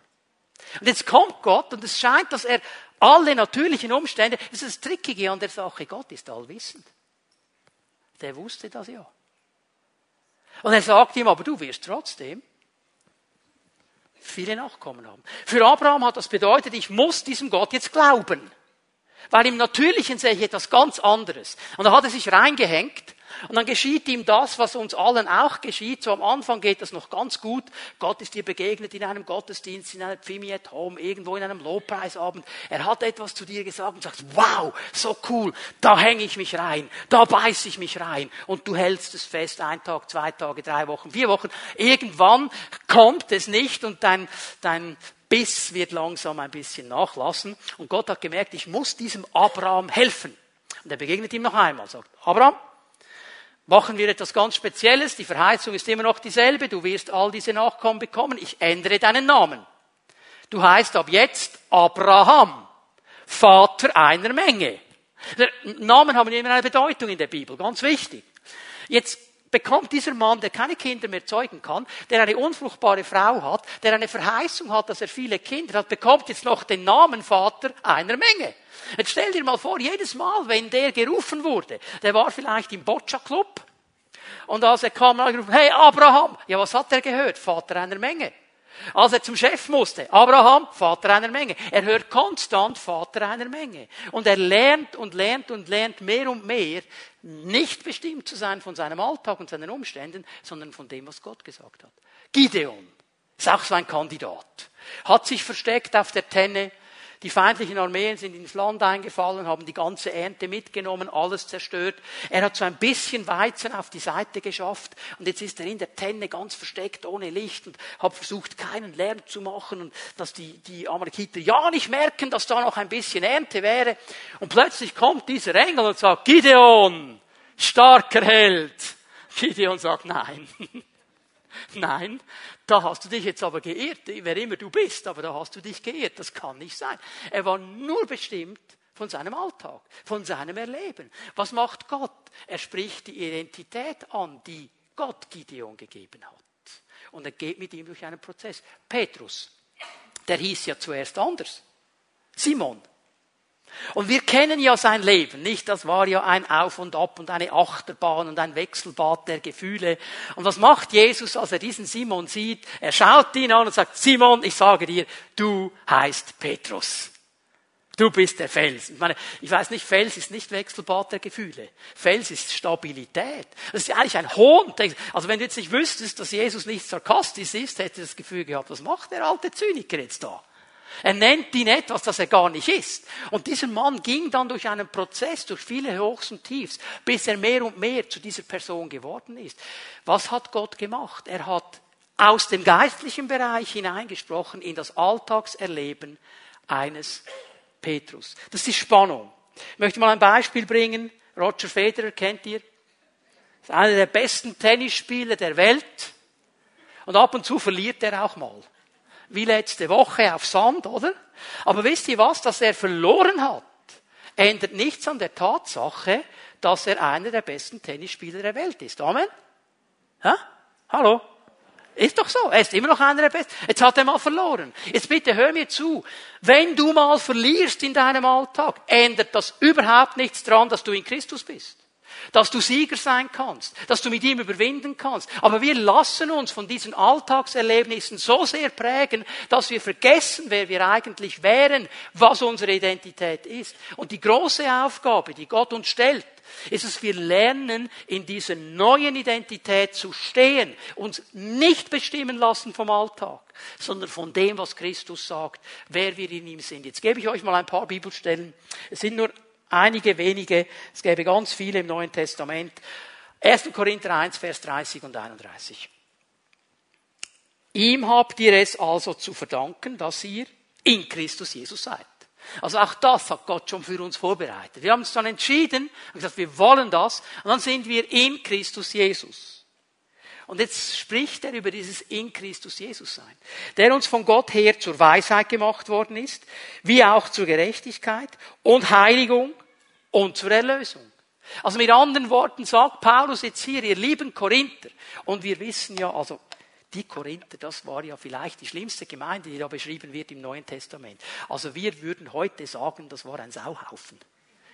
Und jetzt kommt Gott und es scheint, dass er alle natürlichen Umstände, das ist das Trickige an der Sache, Gott ist allwissend. Der wusste das ja. Und er sagt ihm, aber du wirst trotzdem viele Nachkommen haben. Für Abraham hat das bedeutet, ich muss diesem Gott jetzt glauben. Weil im Natürlichen sehe ich etwas ganz anderes. Und da hat er sich reingehängt und dann geschieht ihm das, was uns allen auch geschieht. So am Anfang geht das noch ganz gut. Gott ist dir begegnet in einem Gottesdienst, in einer Pfimi at Home, irgendwo in einem Lobpreisabend. Er hat etwas zu dir gesagt und sagt, wow, so cool, da hänge ich mich rein, da beiß ich mich rein. Und du hältst es fest, ein Tag, zwei Tage, drei Wochen, vier Wochen. Irgendwann kommt es nicht und dein, dein Biss wird langsam ein bisschen nachlassen. Und Gott hat gemerkt, ich muss diesem Abraham helfen. Und er begegnet ihm noch einmal, sagt, Abraham, machen wir etwas ganz Spezielles. Die Verheißung ist immer noch dieselbe. Du wirst all diese Nachkommen bekommen. Ich ändere deinen Namen. Du heißt ab jetzt Abraham, Vater einer Menge. Namen haben immer eine Bedeutung in der Bibel, ganz wichtig. Jetzt bekommt dieser Mann, der keine Kinder mehr zeugen kann, der eine unfruchtbare Frau hat, der eine Verheißung hat, dass er viele Kinder hat, bekommt jetzt noch den Namen Vater einer Menge. Jetzt stell dir mal vor, jedes Mal, wenn der gerufen wurde, der war vielleicht im Boccia Club, und als er kam, hat er gerufen, hey Abraham, ja was hat er gehört? Vater einer Menge. Als er zum Chef musste, Abraham, Vater einer Menge. Er hört konstant Vater einer Menge. Und er lernt und lernt und lernt mehr und mehr, nicht bestimmt zu sein von seinem Alltag und seinen Umständen, sondern von dem, was Gott gesagt hat. Gideon ist auch so ein Kandidat. Hat sich versteckt auf der Tenne, die feindlichen Armeen sind ins Land eingefallen, haben die ganze Ernte mitgenommen, alles zerstört. Er hat so ein bisschen Weizen auf die Seite geschafft und jetzt ist er in der Tenne ganz versteckt, ohne Licht und hat versucht, keinen Lärm zu machen und dass die, die Amalekiter ja nicht merken, dass da noch ein bisschen Ernte wäre. Und plötzlich kommt dieser Engel und sagt, Gideon, starker Held. Gideon sagt, nein. Nein, da hast du dich jetzt aber geirrt, wer immer du bist, aber da hast du dich geirrt. Das kann nicht sein. Er war nur bestimmt von seinem Alltag, von seinem Erleben. Was macht Gott? Er spricht die Identität an, die Gott Gideon gegeben hat. Und er geht mit ihm durch einen Prozess. Petrus, der hieß ja zuerst anders. Simon, und wir kennen ja sein Leben, nicht? Das war ja ein Auf und Ab und eine Achterbahn und ein Wechselbad der Gefühle. Und was macht Jesus, als er diesen Simon sieht? Er schaut ihn an und sagt, Simon, ich sage dir, du heißt Petrus. Du bist der Fels. Ich meine, ich weiß nicht, Fels ist nicht Wechselbad der Gefühle. Fels ist Stabilität. Das ist eigentlich ein Hohn. Also wenn du jetzt nicht wüsstest, dass Jesus nicht sarkastisch ist, hättest du das Gefühl gehabt, was macht der alte Zyniker jetzt da? Er nennt ihn etwas, das er gar nicht ist. Und dieser Mann ging dann durch einen Prozess, durch viele Hochs und Tiefs, bis er mehr und mehr zu dieser Person geworden ist. Was hat Gott gemacht? Er hat aus dem geistlichen Bereich hineingesprochen in das Alltagserleben eines Petrus. Das ist die Spannung. Ich möchte mal ein Beispiel bringen. Roger Federer kennt ihr. Das ist einer der besten Tennisspieler der Welt. Und ab und zu verliert er auch mal wie letzte Woche auf Sand, oder? Aber wisst ihr was, dass er verloren hat, ändert nichts an der Tatsache, dass er einer der besten Tennisspieler der Welt ist. Amen? Ja? Hallo? Ist doch so. Er ist immer noch einer der Besten. Jetzt hat er mal verloren. Jetzt bitte hör mir zu. Wenn du mal verlierst in deinem Alltag, ändert das überhaupt nichts daran, dass du in Christus bist dass du Sieger sein kannst, dass du mit ihm überwinden kannst. Aber wir lassen uns von diesen Alltagserlebnissen so sehr prägen, dass wir vergessen, wer wir eigentlich wären, was unsere Identität ist. Und die große Aufgabe, die Gott uns stellt, ist es, wir lernen, in dieser neuen Identität zu stehen, uns nicht bestimmen lassen vom Alltag, sondern von dem, was Christus sagt, wer wir in ihm sind. Jetzt gebe ich euch mal ein paar Bibelstellen. Es sind nur Einige wenige, es gäbe ganz viele im Neuen Testament. 1. Korinther 1, Vers 30 und 31. Ihm habt ihr es also zu verdanken, dass ihr in Christus Jesus seid. Also auch das hat Gott schon für uns vorbereitet. Wir haben uns dann entschieden und gesagt, wir wollen das und dann sind wir in Christus Jesus. Und jetzt spricht er über dieses in Christus Jesus sein, der uns von Gott her zur Weisheit gemacht worden ist, wie auch zur Gerechtigkeit und Heiligung und zur Erlösung. Also mit anderen Worten sagt Paulus jetzt hier, ihr lieben Korinther, und wir wissen ja, also die Korinther, das war ja vielleicht die schlimmste Gemeinde, die da beschrieben wird im Neuen Testament. Also wir würden heute sagen, das war ein Sauhaufen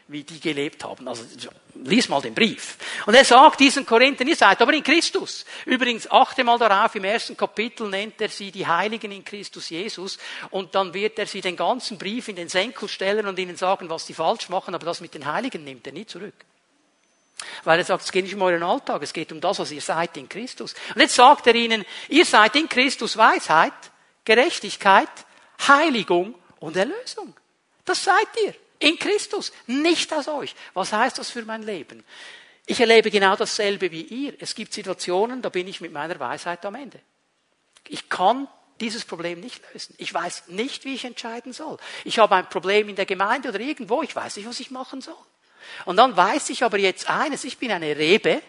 wie die gelebt haben. Also lies mal den Brief. Und er sagt diesen Korinthern, ihr seid aber in Christus. Übrigens, achte mal darauf, im ersten Kapitel nennt er sie die Heiligen in Christus Jesus und dann wird er sie den ganzen Brief in den Senkel stellen und ihnen sagen, was sie falsch machen, aber das mit den Heiligen nimmt er nie zurück. Weil er sagt, es geht nicht um euren Alltag, es geht um das, was ihr seid in Christus. Und jetzt sagt er ihnen, ihr seid in Christus Weisheit, Gerechtigkeit, Heiligung und Erlösung. Das seid ihr. In Christus, nicht aus euch. Was heißt das für mein Leben? Ich erlebe genau dasselbe wie ihr. Es gibt Situationen, da bin ich mit meiner Weisheit am Ende. Ich kann dieses Problem nicht lösen. Ich weiß nicht, wie ich entscheiden soll. Ich habe ein Problem in der Gemeinde oder irgendwo, ich weiß nicht, was ich machen soll. Und dann weiß ich aber jetzt eines, ich bin eine Rebe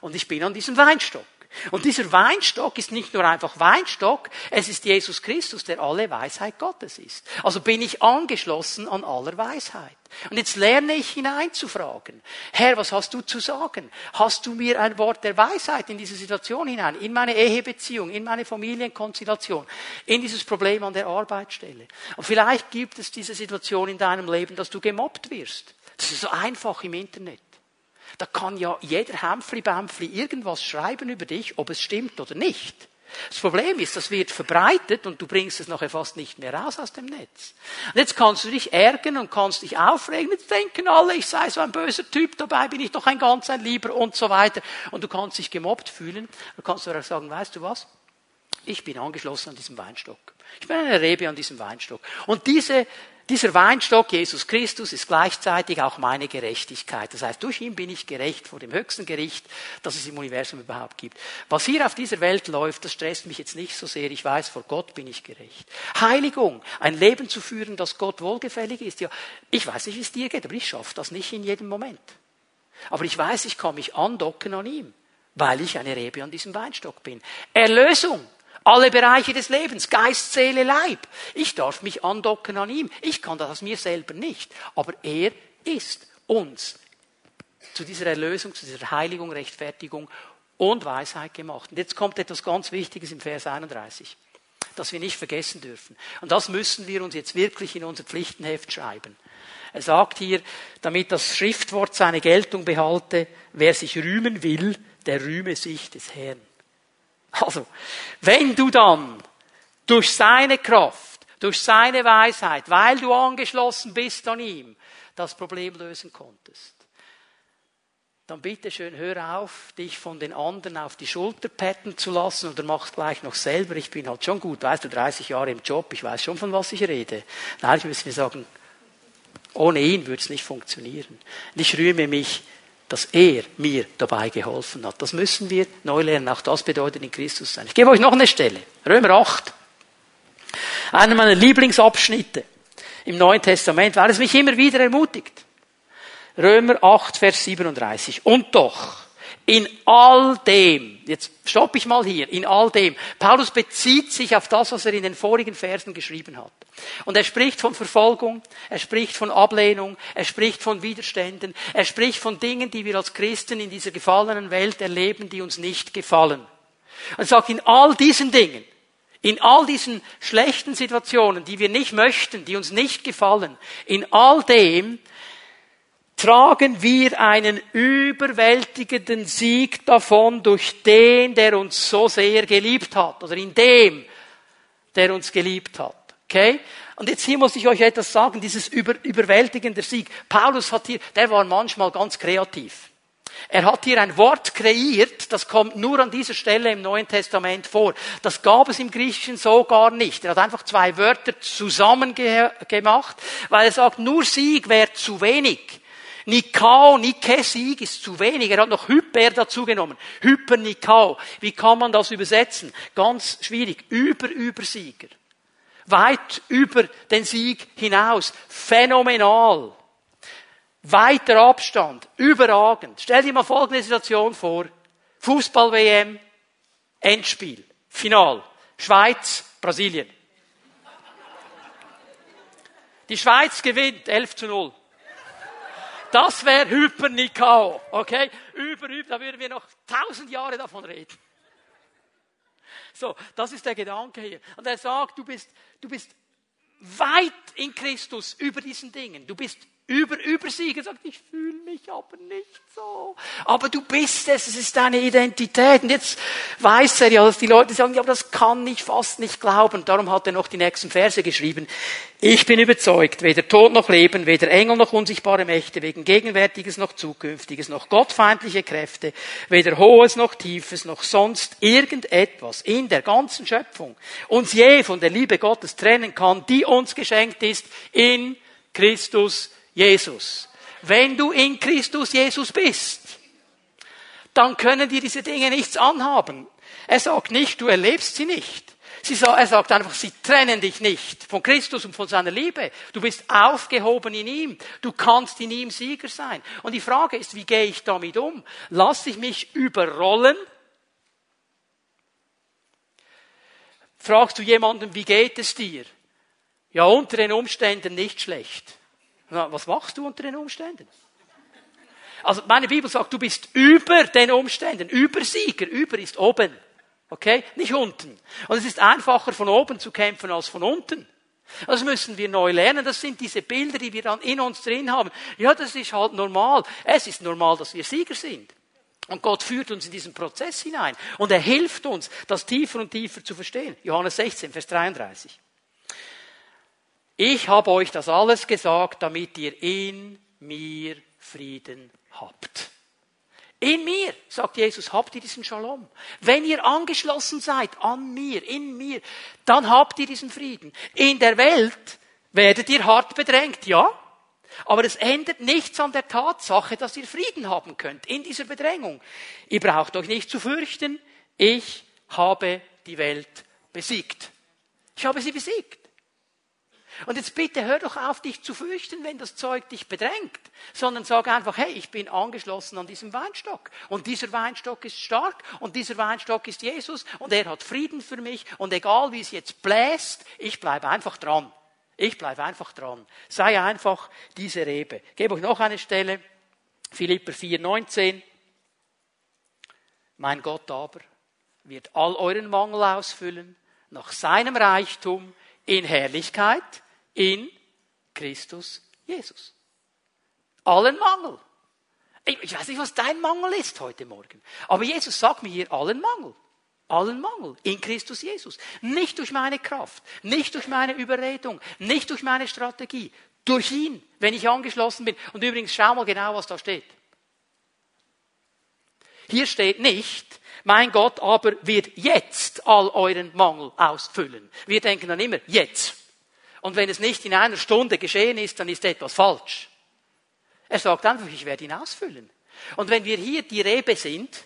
und ich bin an diesem Weinstock. Und dieser Weinstock ist nicht nur einfach Weinstock, es ist Jesus Christus, der alle Weisheit Gottes ist. Also bin ich angeschlossen an aller Weisheit. Und jetzt lerne ich hineinzufragen. Herr, was hast du zu sagen? Hast du mir ein Wort der Weisheit in diese Situation hinein, in meine Ehebeziehung, in meine Familienkonstellation, in dieses Problem an der Arbeitsstelle? Und vielleicht gibt es diese Situation in deinem Leben, dass du gemobbt wirst. Das ist so einfach im Internet. Da kann ja jeder Hämpfli-Bämpfli irgendwas schreiben über dich, ob es stimmt oder nicht. Das Problem ist, das wird verbreitet und du bringst es nachher fast nicht mehr raus aus dem Netz. Und jetzt kannst du dich ärgern und kannst dich aufregen. Jetzt denken alle, ich sei so ein böser Typ, dabei bin ich doch ein ganz ein Lieber und so weiter. Und du kannst dich gemobbt fühlen. Du kannst aber auch sagen, weißt du was? Ich bin angeschlossen an diesem Weinstock. Ich bin eine Rebe an diesem Weinstock. Und diese dieser Weinstock, Jesus Christus, ist gleichzeitig auch meine Gerechtigkeit. Das heißt, durch ihn bin ich gerecht vor dem höchsten Gericht, das es im Universum überhaupt gibt. Was hier auf dieser Welt läuft, das stresst mich jetzt nicht so sehr. Ich weiß, vor Gott bin ich gerecht. Heiligung, ein Leben zu führen, das Gott wohlgefällig ist. Ja, ich weiß nicht, wie es dir geht, aber ich schaffe das nicht in jedem Moment. Aber ich weiß, ich kann mich andocken an ihm, weil ich eine Rebe an diesem Weinstock bin. Erlösung. Alle Bereiche des Lebens, Geist, Seele, Leib. Ich darf mich andocken an ihm. Ich kann das aus mir selber nicht. Aber er ist uns zu dieser Erlösung, zu dieser Heiligung, Rechtfertigung und Weisheit gemacht. Und jetzt kommt etwas ganz Wichtiges im Vers 31, das wir nicht vergessen dürfen. Und das müssen wir uns jetzt wirklich in unser Pflichtenheft schreiben. Er sagt hier, damit das Schriftwort seine Geltung behalte, wer sich rühmen will, der rühme sich des Herrn. Also, wenn du dann durch seine Kraft, durch seine Weisheit, weil du angeschlossen bist an ihm, das Problem lösen konntest, dann bitte schön hör auf, dich von den anderen auf die Schulter petten zu lassen oder mach gleich noch selber. Ich bin halt schon gut, weißt du, 30 Jahre im Job, ich weiß schon, von was ich rede. Nein, ich muss mir sagen, ohne ihn würde es nicht funktionieren. Und ich rühme mich dass er mir dabei geholfen hat. Das müssen wir neu lernen. Auch das bedeutet in Christus sein. Ich gebe euch noch eine Stelle. Römer 8. Einer meiner Lieblingsabschnitte im Neuen Testament, weil es mich immer wieder ermutigt. Römer 8, Vers 37. Und doch, in all dem, jetzt stoppe ich mal hier, in all dem, Paulus bezieht sich auf das, was er in den vorigen Versen geschrieben hat. Und er spricht von Verfolgung, er spricht von Ablehnung, er spricht von Widerständen, er spricht von Dingen, die wir als Christen in dieser gefallenen Welt erleben, die uns nicht gefallen. Und sagt, in all diesen Dingen, in all diesen schlechten Situationen, die wir nicht möchten, die uns nicht gefallen, in all dem tragen wir einen überwältigenden Sieg davon durch den, der uns so sehr geliebt hat, oder in dem, der uns geliebt hat. Okay? Und jetzt hier muss ich euch etwas sagen, dieses über, überwältigende Sieg. Paulus hat hier, der war manchmal ganz kreativ. Er hat hier ein Wort kreiert, das kommt nur an dieser Stelle im Neuen Testament vor. Das gab es im Griechischen so gar nicht. Er hat einfach zwei Wörter zusammen gemacht, weil er sagt, nur Sieg wäre zu wenig. Nikao, Nike, Sieg ist zu wenig. Er hat noch Hyper dazu genommen. Hyper Nikao. Wie kann man das übersetzen? Ganz schwierig. Über, Übersieger. Weit über den Sieg hinaus. Phänomenal. Weiter Abstand. Überragend. Stell dir mal folgende Situation vor. Fußball-WM. Endspiel. Final. Schweiz, Brasilien. Die Schweiz gewinnt 11 zu 0. Das wäre Hypernikao, okay? Über, über, da würden wir noch tausend Jahre davon reden. So, das ist der Gedanke hier. Und er sagt, du bist, du bist weit in Christus über diesen Dingen. Du bist über, übersiegen, sagt, ich fühle mich aber nicht so. Aber du bist es, es ist deine Identität. Und jetzt weiß er ja, dass die Leute sagen, ja, aber das kann ich fast nicht glauben. Darum hat er noch die nächsten Verse geschrieben. Ich bin überzeugt, weder Tod noch Leben, weder Engel noch unsichtbare Mächte, wegen Gegenwärtiges noch Zukünftiges, noch gottfeindliche Kräfte, weder Hohes noch Tiefes, noch sonst irgendetwas in der ganzen Schöpfung uns je von der Liebe Gottes trennen kann, die uns geschenkt ist in Christus Jesus. Wenn du in Christus Jesus bist, dann können dir diese Dinge nichts anhaben. Er sagt nicht, du erlebst sie nicht. er sagt einfach, sie trennen dich nicht von Christus und von seiner Liebe. Du bist aufgehoben in ihm. Du kannst in ihm Sieger sein. Und die Frage ist, wie gehe ich damit um? Lass ich mich überrollen? Fragst du jemanden, wie geht es dir? Ja, unter den Umständen nicht schlecht. Was machst du unter den Umständen? Also meine Bibel sagt, du bist über den Umständen, Übersieger. Über ist oben. Okay? Nicht unten. Und es ist einfacher von oben zu kämpfen als von unten. Das müssen wir neu lernen. Das sind diese Bilder, die wir dann in uns drin haben. Ja, das ist halt normal. Es ist normal, dass wir Sieger sind. Und Gott führt uns in diesen Prozess hinein. Und er hilft uns, das tiefer und tiefer zu verstehen. Johannes 16, Vers 33. Ich habe euch das alles gesagt, damit ihr in mir Frieden habt. In mir, sagt Jesus, habt ihr diesen Shalom. Wenn ihr angeschlossen seid an mir, in mir, dann habt ihr diesen Frieden. In der Welt werdet ihr hart bedrängt, ja. Aber es ändert nichts an der Tatsache, dass ihr Frieden haben könnt in dieser Bedrängung. Ihr braucht euch nicht zu fürchten. Ich habe die Welt besiegt. Ich habe sie besiegt. Und jetzt bitte hör doch auf, dich zu fürchten, wenn das Zeug dich bedrängt, sondern sag einfach, hey, ich bin angeschlossen an diesem Weinstock. Und dieser Weinstock ist stark und dieser Weinstock ist Jesus und er hat Frieden für mich und egal wie es jetzt bläst, ich bleibe einfach dran. Ich bleibe einfach dran. Sei einfach diese Rebe. Ich gebe euch noch eine Stelle. Philipper 4, 19. Mein Gott aber wird all euren Mangel ausfüllen nach seinem Reichtum in Herrlichkeit in Christus Jesus. Allen Mangel. Ich weiß nicht, was dein Mangel ist heute Morgen. Aber Jesus sagt mir hier allen Mangel. Allen Mangel in Christus Jesus. Nicht durch meine Kraft, nicht durch meine Überredung, nicht durch meine Strategie. Durch ihn, wenn ich angeschlossen bin. Und übrigens, schau mal genau, was da steht. Hier steht nicht, mein Gott aber wird jetzt all euren Mangel ausfüllen. Wir denken dann immer, jetzt. Und wenn es nicht in einer Stunde geschehen ist, dann ist etwas falsch. Er sagt einfach, ich werde ihn ausfüllen. Und wenn wir hier die Rebe sind,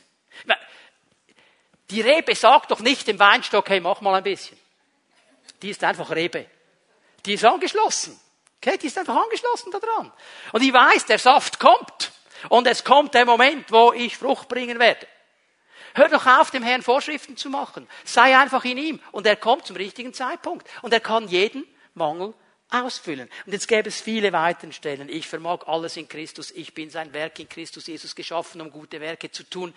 die Rebe sagt doch nicht dem Weinstock, hey, mach mal ein bisschen. Die ist einfach Rebe. Die ist angeschlossen. Okay, die ist einfach angeschlossen daran. Und ich weiß, der Saft kommt. Und es kommt der Moment, wo ich Frucht bringen werde. Hör doch auf, dem Herrn Vorschriften zu machen. Sei einfach in ihm. Und er kommt zum richtigen Zeitpunkt. Und er kann jeden Mangel ausfüllen. Und jetzt gäbe es viele weitere Stellen. Ich vermag alles in Christus. Ich bin sein Werk in Christus Jesus geschaffen, um gute Werke zu tun,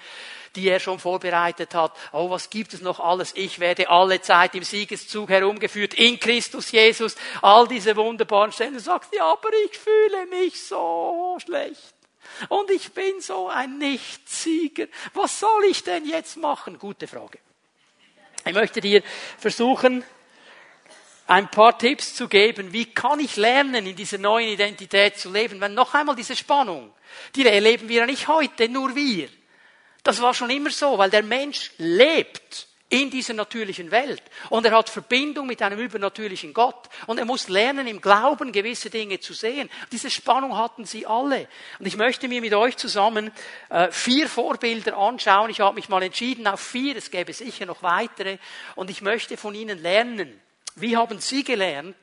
die er schon vorbereitet hat. Oh, was gibt es noch alles? Ich werde alle Zeit im Siegeszug herumgeführt in Christus Jesus. All diese wunderbaren Stellen. Du sagst, ja, aber ich fühle mich so schlecht. Und ich bin so ein Nichtsieger. Was soll ich denn jetzt machen? Gute Frage. Ich möchte dir versuchen, ein paar Tipps zu geben, wie kann ich lernen, in dieser neuen Identität zu leben. Wenn noch einmal diese Spannung, die erleben wir ja nicht heute, nur wir. Das war schon immer so, weil der Mensch lebt in dieser natürlichen Welt und er hat Verbindung mit einem übernatürlichen Gott und er muss lernen, im Glauben gewisse Dinge zu sehen. Diese Spannung hatten sie alle. Und ich möchte mir mit euch zusammen äh, vier Vorbilder anschauen. Ich habe mich mal entschieden auf vier, es gäbe sicher noch weitere und ich möchte von ihnen lernen wie haben Sie gelernt,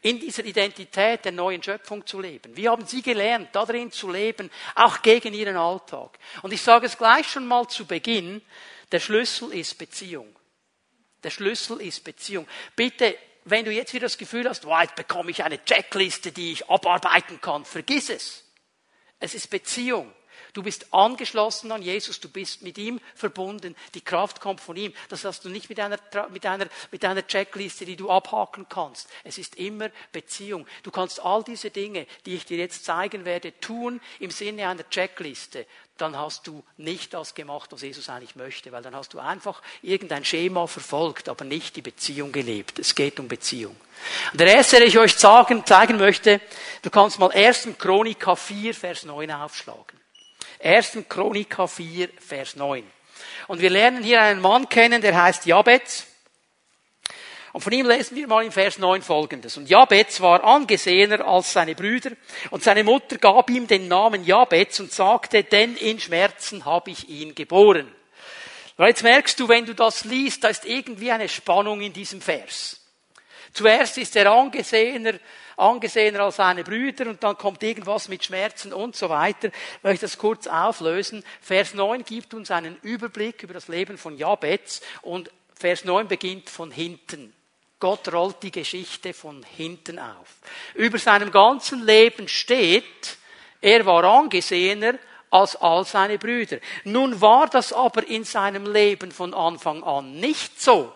in dieser Identität der neuen Schöpfung zu leben? Wie haben Sie gelernt, darin zu leben, auch gegen Ihren Alltag? Und ich sage es gleich schon mal zu Beginn, der Schlüssel ist Beziehung. Der Schlüssel ist Beziehung. Bitte, wenn du jetzt wieder das Gefühl hast, wow, jetzt bekomme ich eine Checkliste, die ich abarbeiten kann, vergiss es. Es ist Beziehung. Du bist angeschlossen an Jesus, du bist mit ihm verbunden, die Kraft kommt von ihm. Das hast du nicht mit einer, mit einer, mit einer Checkliste, die du abhaken kannst. Es ist immer Beziehung. Du kannst all diese Dinge, die ich dir jetzt zeigen werde, tun im Sinne einer Checkliste dann hast du nicht das gemacht, was Jesus eigentlich möchte, weil dann hast du einfach irgendein Schema verfolgt, aber nicht die Beziehung gelebt. Es geht um Beziehung. Und der erste, den ich euch sagen, zeigen möchte, du kannst mal 1. Chronika 4, Vers 9 aufschlagen. 1. Chronika 4, Vers 9. Und wir lernen hier einen Mann kennen, der heißt Jabez. Und von ihm lesen wir mal in Vers 9 folgendes. Und Jabez war angesehener als seine Brüder. Und seine Mutter gab ihm den Namen Jabez und sagte, denn in Schmerzen habe ich ihn geboren. Und jetzt merkst du, wenn du das liest, da ist irgendwie eine Spannung in diesem Vers. Zuerst ist er angesehener, angesehener als seine Brüder und dann kommt irgendwas mit Schmerzen und so weiter. Ich möchte das kurz auflösen. Vers 9 gibt uns einen Überblick über das Leben von Jabez und Vers 9 beginnt von hinten. Gott rollt die Geschichte von hinten auf. Über seinem ganzen Leben steht, er war angesehener als all seine Brüder. Nun war das aber in seinem Leben von Anfang an nicht so.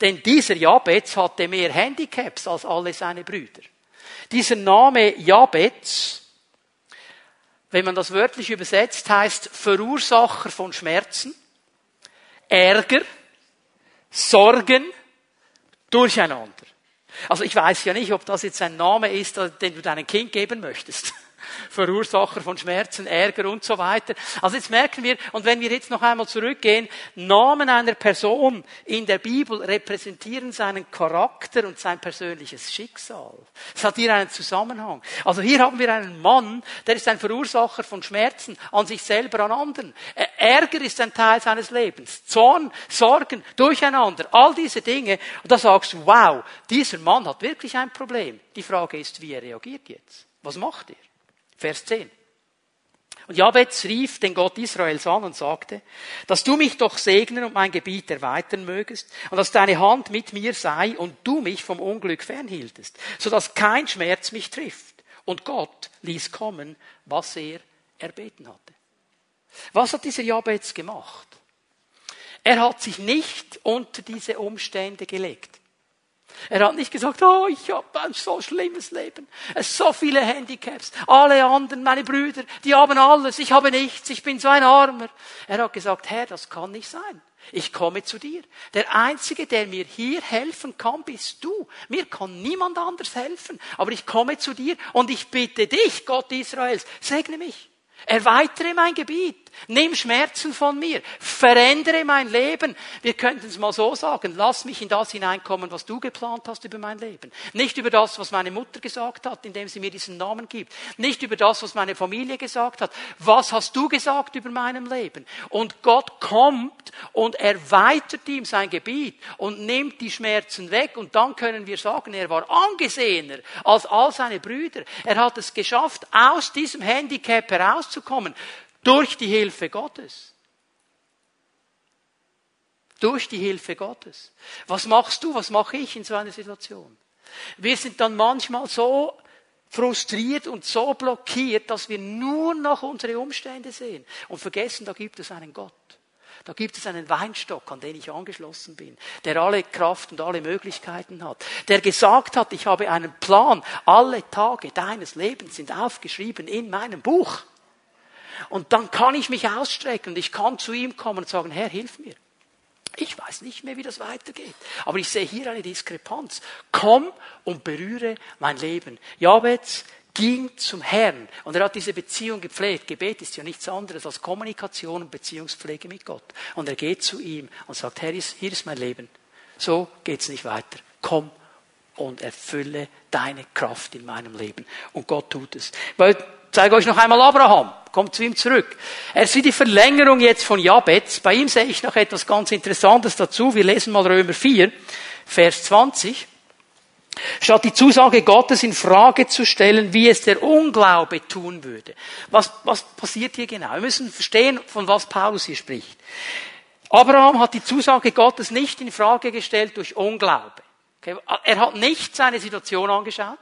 Denn dieser Jabez hatte mehr Handicaps als alle seine Brüder. Dieser Name Jabez, wenn man das wörtlich übersetzt, heißt Verursacher von Schmerzen, Ärger, Sorgen, Durcheinander. Also ich weiß ja nicht, ob das jetzt ein Name ist, den du deinem Kind geben möchtest. Verursacher von Schmerzen, Ärger und so weiter. Also jetzt merken wir, und wenn wir jetzt noch einmal zurückgehen, Namen einer Person in der Bibel repräsentieren seinen Charakter und sein persönliches Schicksal. Es hat hier einen Zusammenhang. Also hier haben wir einen Mann, der ist ein Verursacher von Schmerzen an sich selber, an anderen. Ärger ist ein Teil seines Lebens. Zorn, Sorgen, Durcheinander, all diese Dinge. Und da sagst du, wow, dieser Mann hat wirklich ein Problem. Die Frage ist, wie er reagiert jetzt. Was macht er? Vers 10. Und Jabez rief den Gott Israels an und sagte, dass du mich doch segnen und mein Gebiet erweitern mögest und dass deine Hand mit mir sei und du mich vom Unglück fernhieltest, so dass kein Schmerz mich trifft. Und Gott ließ kommen, was er erbeten hatte. Was hat dieser Jabez gemacht? Er hat sich nicht unter diese Umstände gelegt. Er hat nicht gesagt, oh, ich habe ein so schlimmes Leben. Es so viele Handicaps. Alle anderen, meine Brüder, die haben alles. Ich habe nichts. Ich bin so ein Armer. Er hat gesagt, Herr, das kann nicht sein. Ich komme zu dir. Der Einzige, der mir hier helfen kann, bist du. Mir kann niemand anders helfen. Aber ich komme zu dir und ich bitte dich, Gott Israels, segne mich. Erweitere mein Gebiet. Nimm Schmerzen von mir. Verändere mein Leben. Wir könnten es mal so sagen. Lass mich in das hineinkommen, was du geplant hast über mein Leben. Nicht über das, was meine Mutter gesagt hat, indem sie mir diesen Namen gibt. Nicht über das, was meine Familie gesagt hat. Was hast du gesagt über meinem Leben? Und Gott kommt und erweitert ihm sein Gebiet und nimmt die Schmerzen weg. Und dann können wir sagen, er war angesehener als all seine Brüder. Er hat es geschafft, aus diesem Handicap herauszukommen. Durch die Hilfe Gottes. Durch die Hilfe Gottes. Was machst du, was mache ich in so einer Situation? Wir sind dann manchmal so frustriert und so blockiert, dass wir nur noch unsere Umstände sehen und vergessen, da gibt es einen Gott. Da gibt es einen Weinstock, an den ich angeschlossen bin, der alle Kraft und alle Möglichkeiten hat, der gesagt hat, ich habe einen Plan, alle Tage deines Lebens sind aufgeschrieben in meinem Buch. Und dann kann ich mich ausstrecken und ich kann zu ihm kommen und sagen, Herr, hilf mir. Ich weiß nicht mehr, wie das weitergeht. Aber ich sehe hier eine Diskrepanz. Komm und berühre mein Leben. Jabez ging zum Herrn und er hat diese Beziehung gepflegt. Gebet ist ja nichts anderes als Kommunikation und Beziehungspflege mit Gott. Und er geht zu ihm und sagt, Herr, hier ist mein Leben. So geht's nicht weiter. Komm und erfülle deine Kraft in meinem Leben. Und Gott tut es. Weil zeige euch noch einmal Abraham. Kommt zu ihm zurück. Er wie die Verlängerung jetzt von Jabez. Bei ihm sehe ich noch etwas ganz Interessantes dazu. Wir lesen mal Römer 4, Vers 20. Statt die Zusage Gottes in Frage zu stellen, wie es der Unglaube tun würde. Was, was passiert hier genau? Wir müssen verstehen, von was Paulus hier spricht. Abraham hat die Zusage Gottes nicht in Frage gestellt durch Unglaube. Okay? Er hat nicht seine Situation angeschaut.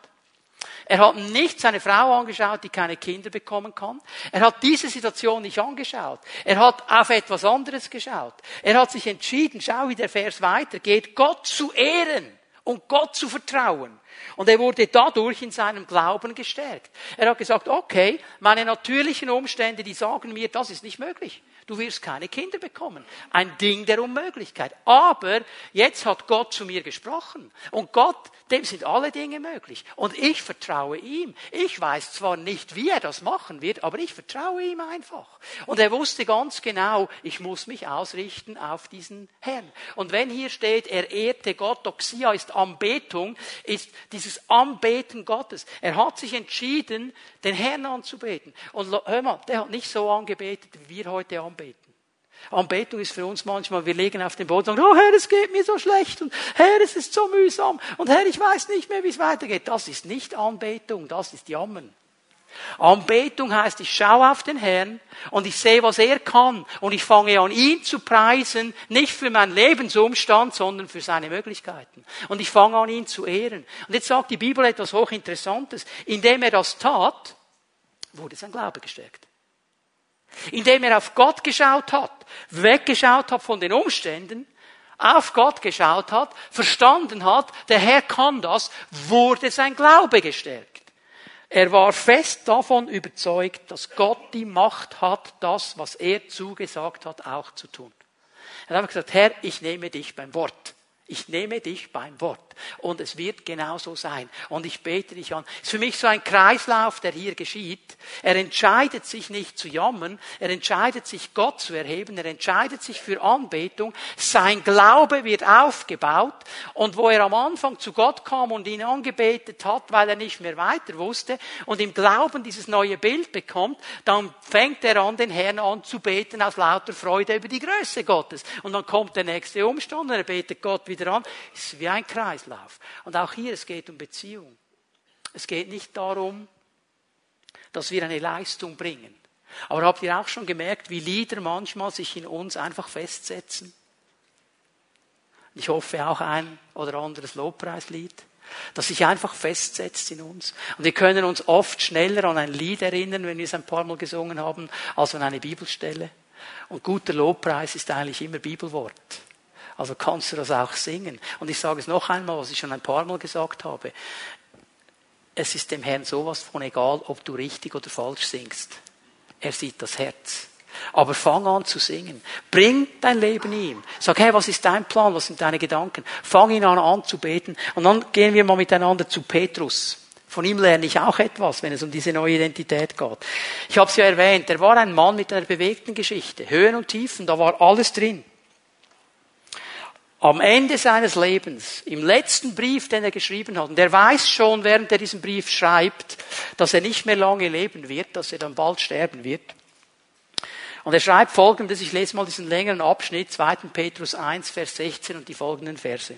Er hat nicht seine Frau angeschaut, die keine Kinder bekommen kann. Er hat diese Situation nicht angeschaut. Er hat auf etwas anderes geschaut. Er hat sich entschieden, schau wie der Vers weitergeht, Gott zu ehren und Gott zu vertrauen. Und er wurde dadurch in seinem Glauben gestärkt. Er hat gesagt, okay, meine natürlichen Umstände, die sagen mir, das ist nicht möglich. Du wirst keine Kinder bekommen. Ein Ding der Unmöglichkeit. Aber jetzt hat Gott zu mir gesprochen. Und Gott, dem sind alle Dinge möglich. Und ich vertraue ihm. Ich weiß zwar nicht, wie er das machen wird, aber ich vertraue ihm einfach. Und er wusste ganz genau, ich muss mich ausrichten auf diesen Herrn. Und wenn hier steht, er ehrte Gott, Doxia ist Anbetung, ist dieses Anbeten Gottes. Er hat sich entschieden, den Herrn anzubeten. Und hör mal, der hat nicht so angebetet, wie wir heute anbeten. Anbetung ist für uns manchmal, wir legen auf den Boden und sagen, oh Herr, es geht mir so schlecht und Herr, es ist so mühsam und Herr, ich weiß nicht mehr, wie es weitergeht. Das ist nicht Anbetung, das ist Jammern. Anbetung heißt, ich schaue auf den Herrn und ich sehe, was er kann und ich fange an, ihn zu preisen, nicht für meinen Lebensumstand, sondern für seine Möglichkeiten. Und ich fange an, ihn zu ehren. Und jetzt sagt die Bibel etwas hochinteressantes. Indem er das tat, wurde sein Glaube gestärkt. Indem er auf Gott geschaut hat, weggeschaut hat von den Umständen, auf Gott geschaut hat, verstanden hat, der Herr kann das, wurde sein Glaube gestärkt. Er war fest davon überzeugt, dass Gott die Macht hat, das, was er zugesagt hat, auch zu tun. Er hat gesagt, Herr, ich nehme dich beim Wort. Ich nehme dich beim Wort. Und es wird genau so sein. Und ich bete dich an. Es ist für mich so ein Kreislauf, der hier geschieht. Er entscheidet sich nicht zu jammern. Er entscheidet sich, Gott zu erheben. Er entscheidet sich für Anbetung. Sein Glaube wird aufgebaut. Und wo er am Anfang zu Gott kam und ihn angebetet hat, weil er nicht mehr weiter wusste und im Glauben dieses neue Bild bekommt, dann fängt er an, den Herrn an zu beten aus lauter Freude über die Größe Gottes. Und dann kommt der nächste Umstand und er betet Gott wieder an. Es ist wie ein Kreislauf. Kreislauf. Und auch hier, es geht um Beziehung. Es geht nicht darum, dass wir eine Leistung bringen. Aber habt ihr auch schon gemerkt, wie Lieder manchmal sich in uns einfach festsetzen? Ich hoffe auch ein oder anderes Lobpreislied, das sich einfach festsetzt in uns. Und wir können uns oft schneller an ein Lied erinnern, wenn wir es ein paar Mal gesungen haben, als an eine Bibelstelle. Und guter Lobpreis ist eigentlich immer Bibelwort. Also kannst du das auch singen. Und ich sage es noch einmal, was ich schon ein paar Mal gesagt habe. Es ist dem Herrn sowas von egal, ob du richtig oder falsch singst. Er sieht das Herz. Aber fang an zu singen. Bring dein Leben ihm. Sag, hey, was ist dein Plan? Was sind deine Gedanken? Fang ihn an anzubeten. Und dann gehen wir mal miteinander zu Petrus. Von ihm lerne ich auch etwas, wenn es um diese neue Identität geht. Ich habe es ja erwähnt, er war ein Mann mit einer bewegten Geschichte. Höhen und Tiefen, da war alles drin am Ende seines Lebens, im letzten Brief, den er geschrieben hat, und er weiß schon, während er diesen Brief schreibt, dass er nicht mehr lange leben wird, dass er dann bald sterben wird. Und er schreibt folgendes, ich lese mal diesen längeren Abschnitt, 2. Petrus 1, Vers 16 und die folgenden Verse.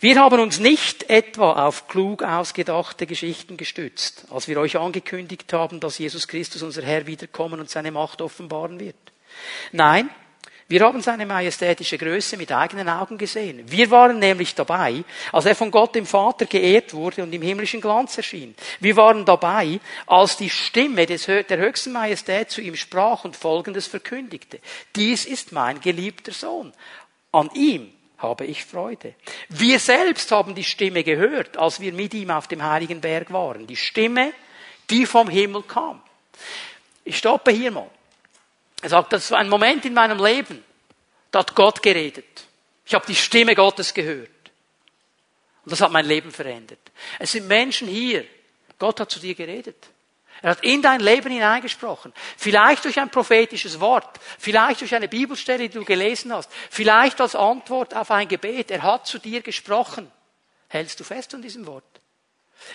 Wir haben uns nicht etwa auf klug ausgedachte Geschichten gestützt, als wir euch angekündigt haben, dass Jesus Christus, unser Herr, wiederkommen und seine Macht offenbaren wird. Nein, wir haben seine majestätische Größe mit eigenen Augen gesehen. Wir waren nämlich dabei, als er von Gott dem Vater geehrt wurde und im himmlischen Glanz erschien. Wir waren dabei, als die Stimme des, der höchsten Majestät zu ihm sprach und Folgendes verkündigte. Dies ist mein geliebter Sohn. An ihm habe ich Freude. Wir selbst haben die Stimme gehört, als wir mit ihm auf dem heiligen Berg waren. Die Stimme, die vom Himmel kam. Ich stoppe hier mal. Er sagt, das war ein Moment in meinem Leben, da hat Gott geredet. Ich habe die Stimme Gottes gehört. Und das hat mein Leben verändert. Es sind Menschen hier. Gott hat zu dir geredet. Er hat in dein Leben hineingesprochen. Vielleicht durch ein prophetisches Wort, vielleicht durch eine Bibelstelle, die du gelesen hast, vielleicht als Antwort auf ein Gebet. Er hat zu dir gesprochen. Hältst du fest an diesem Wort?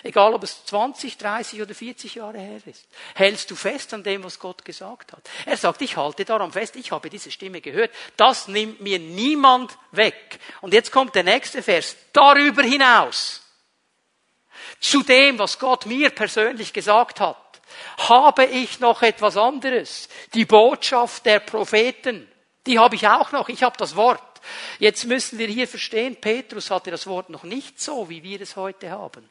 Egal ob es 20, 30 oder 40 Jahre her ist. Hältst du fest an dem, was Gott gesagt hat? Er sagt, ich halte daran fest, ich habe diese Stimme gehört. Das nimmt mir niemand weg. Und jetzt kommt der nächste Vers. Darüber hinaus. Zu dem, was Gott mir persönlich gesagt hat, habe ich noch etwas anderes. Die Botschaft der Propheten. Die habe ich auch noch. Ich habe das Wort. Jetzt müssen wir hier verstehen, Petrus hatte das Wort noch nicht so, wie wir es heute haben.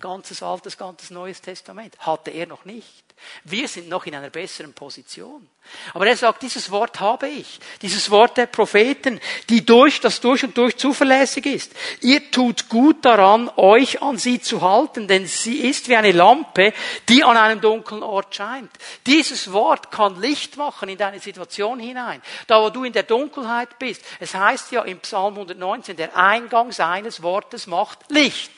Ganzes Altes, ganzes Neues Testament. Hatte er noch nicht. Wir sind noch in einer besseren Position. Aber er sagt, dieses Wort habe ich. Dieses Wort der Propheten, die durch, das durch und durch zuverlässig ist. Ihr tut gut daran, euch an sie zu halten, denn sie ist wie eine Lampe, die an einem dunklen Ort scheint. Dieses Wort kann Licht machen in deine Situation hinein. Da, wo du in der Dunkelheit bist. Es heißt ja im Psalm 119, der Eingang seines Wortes macht Licht.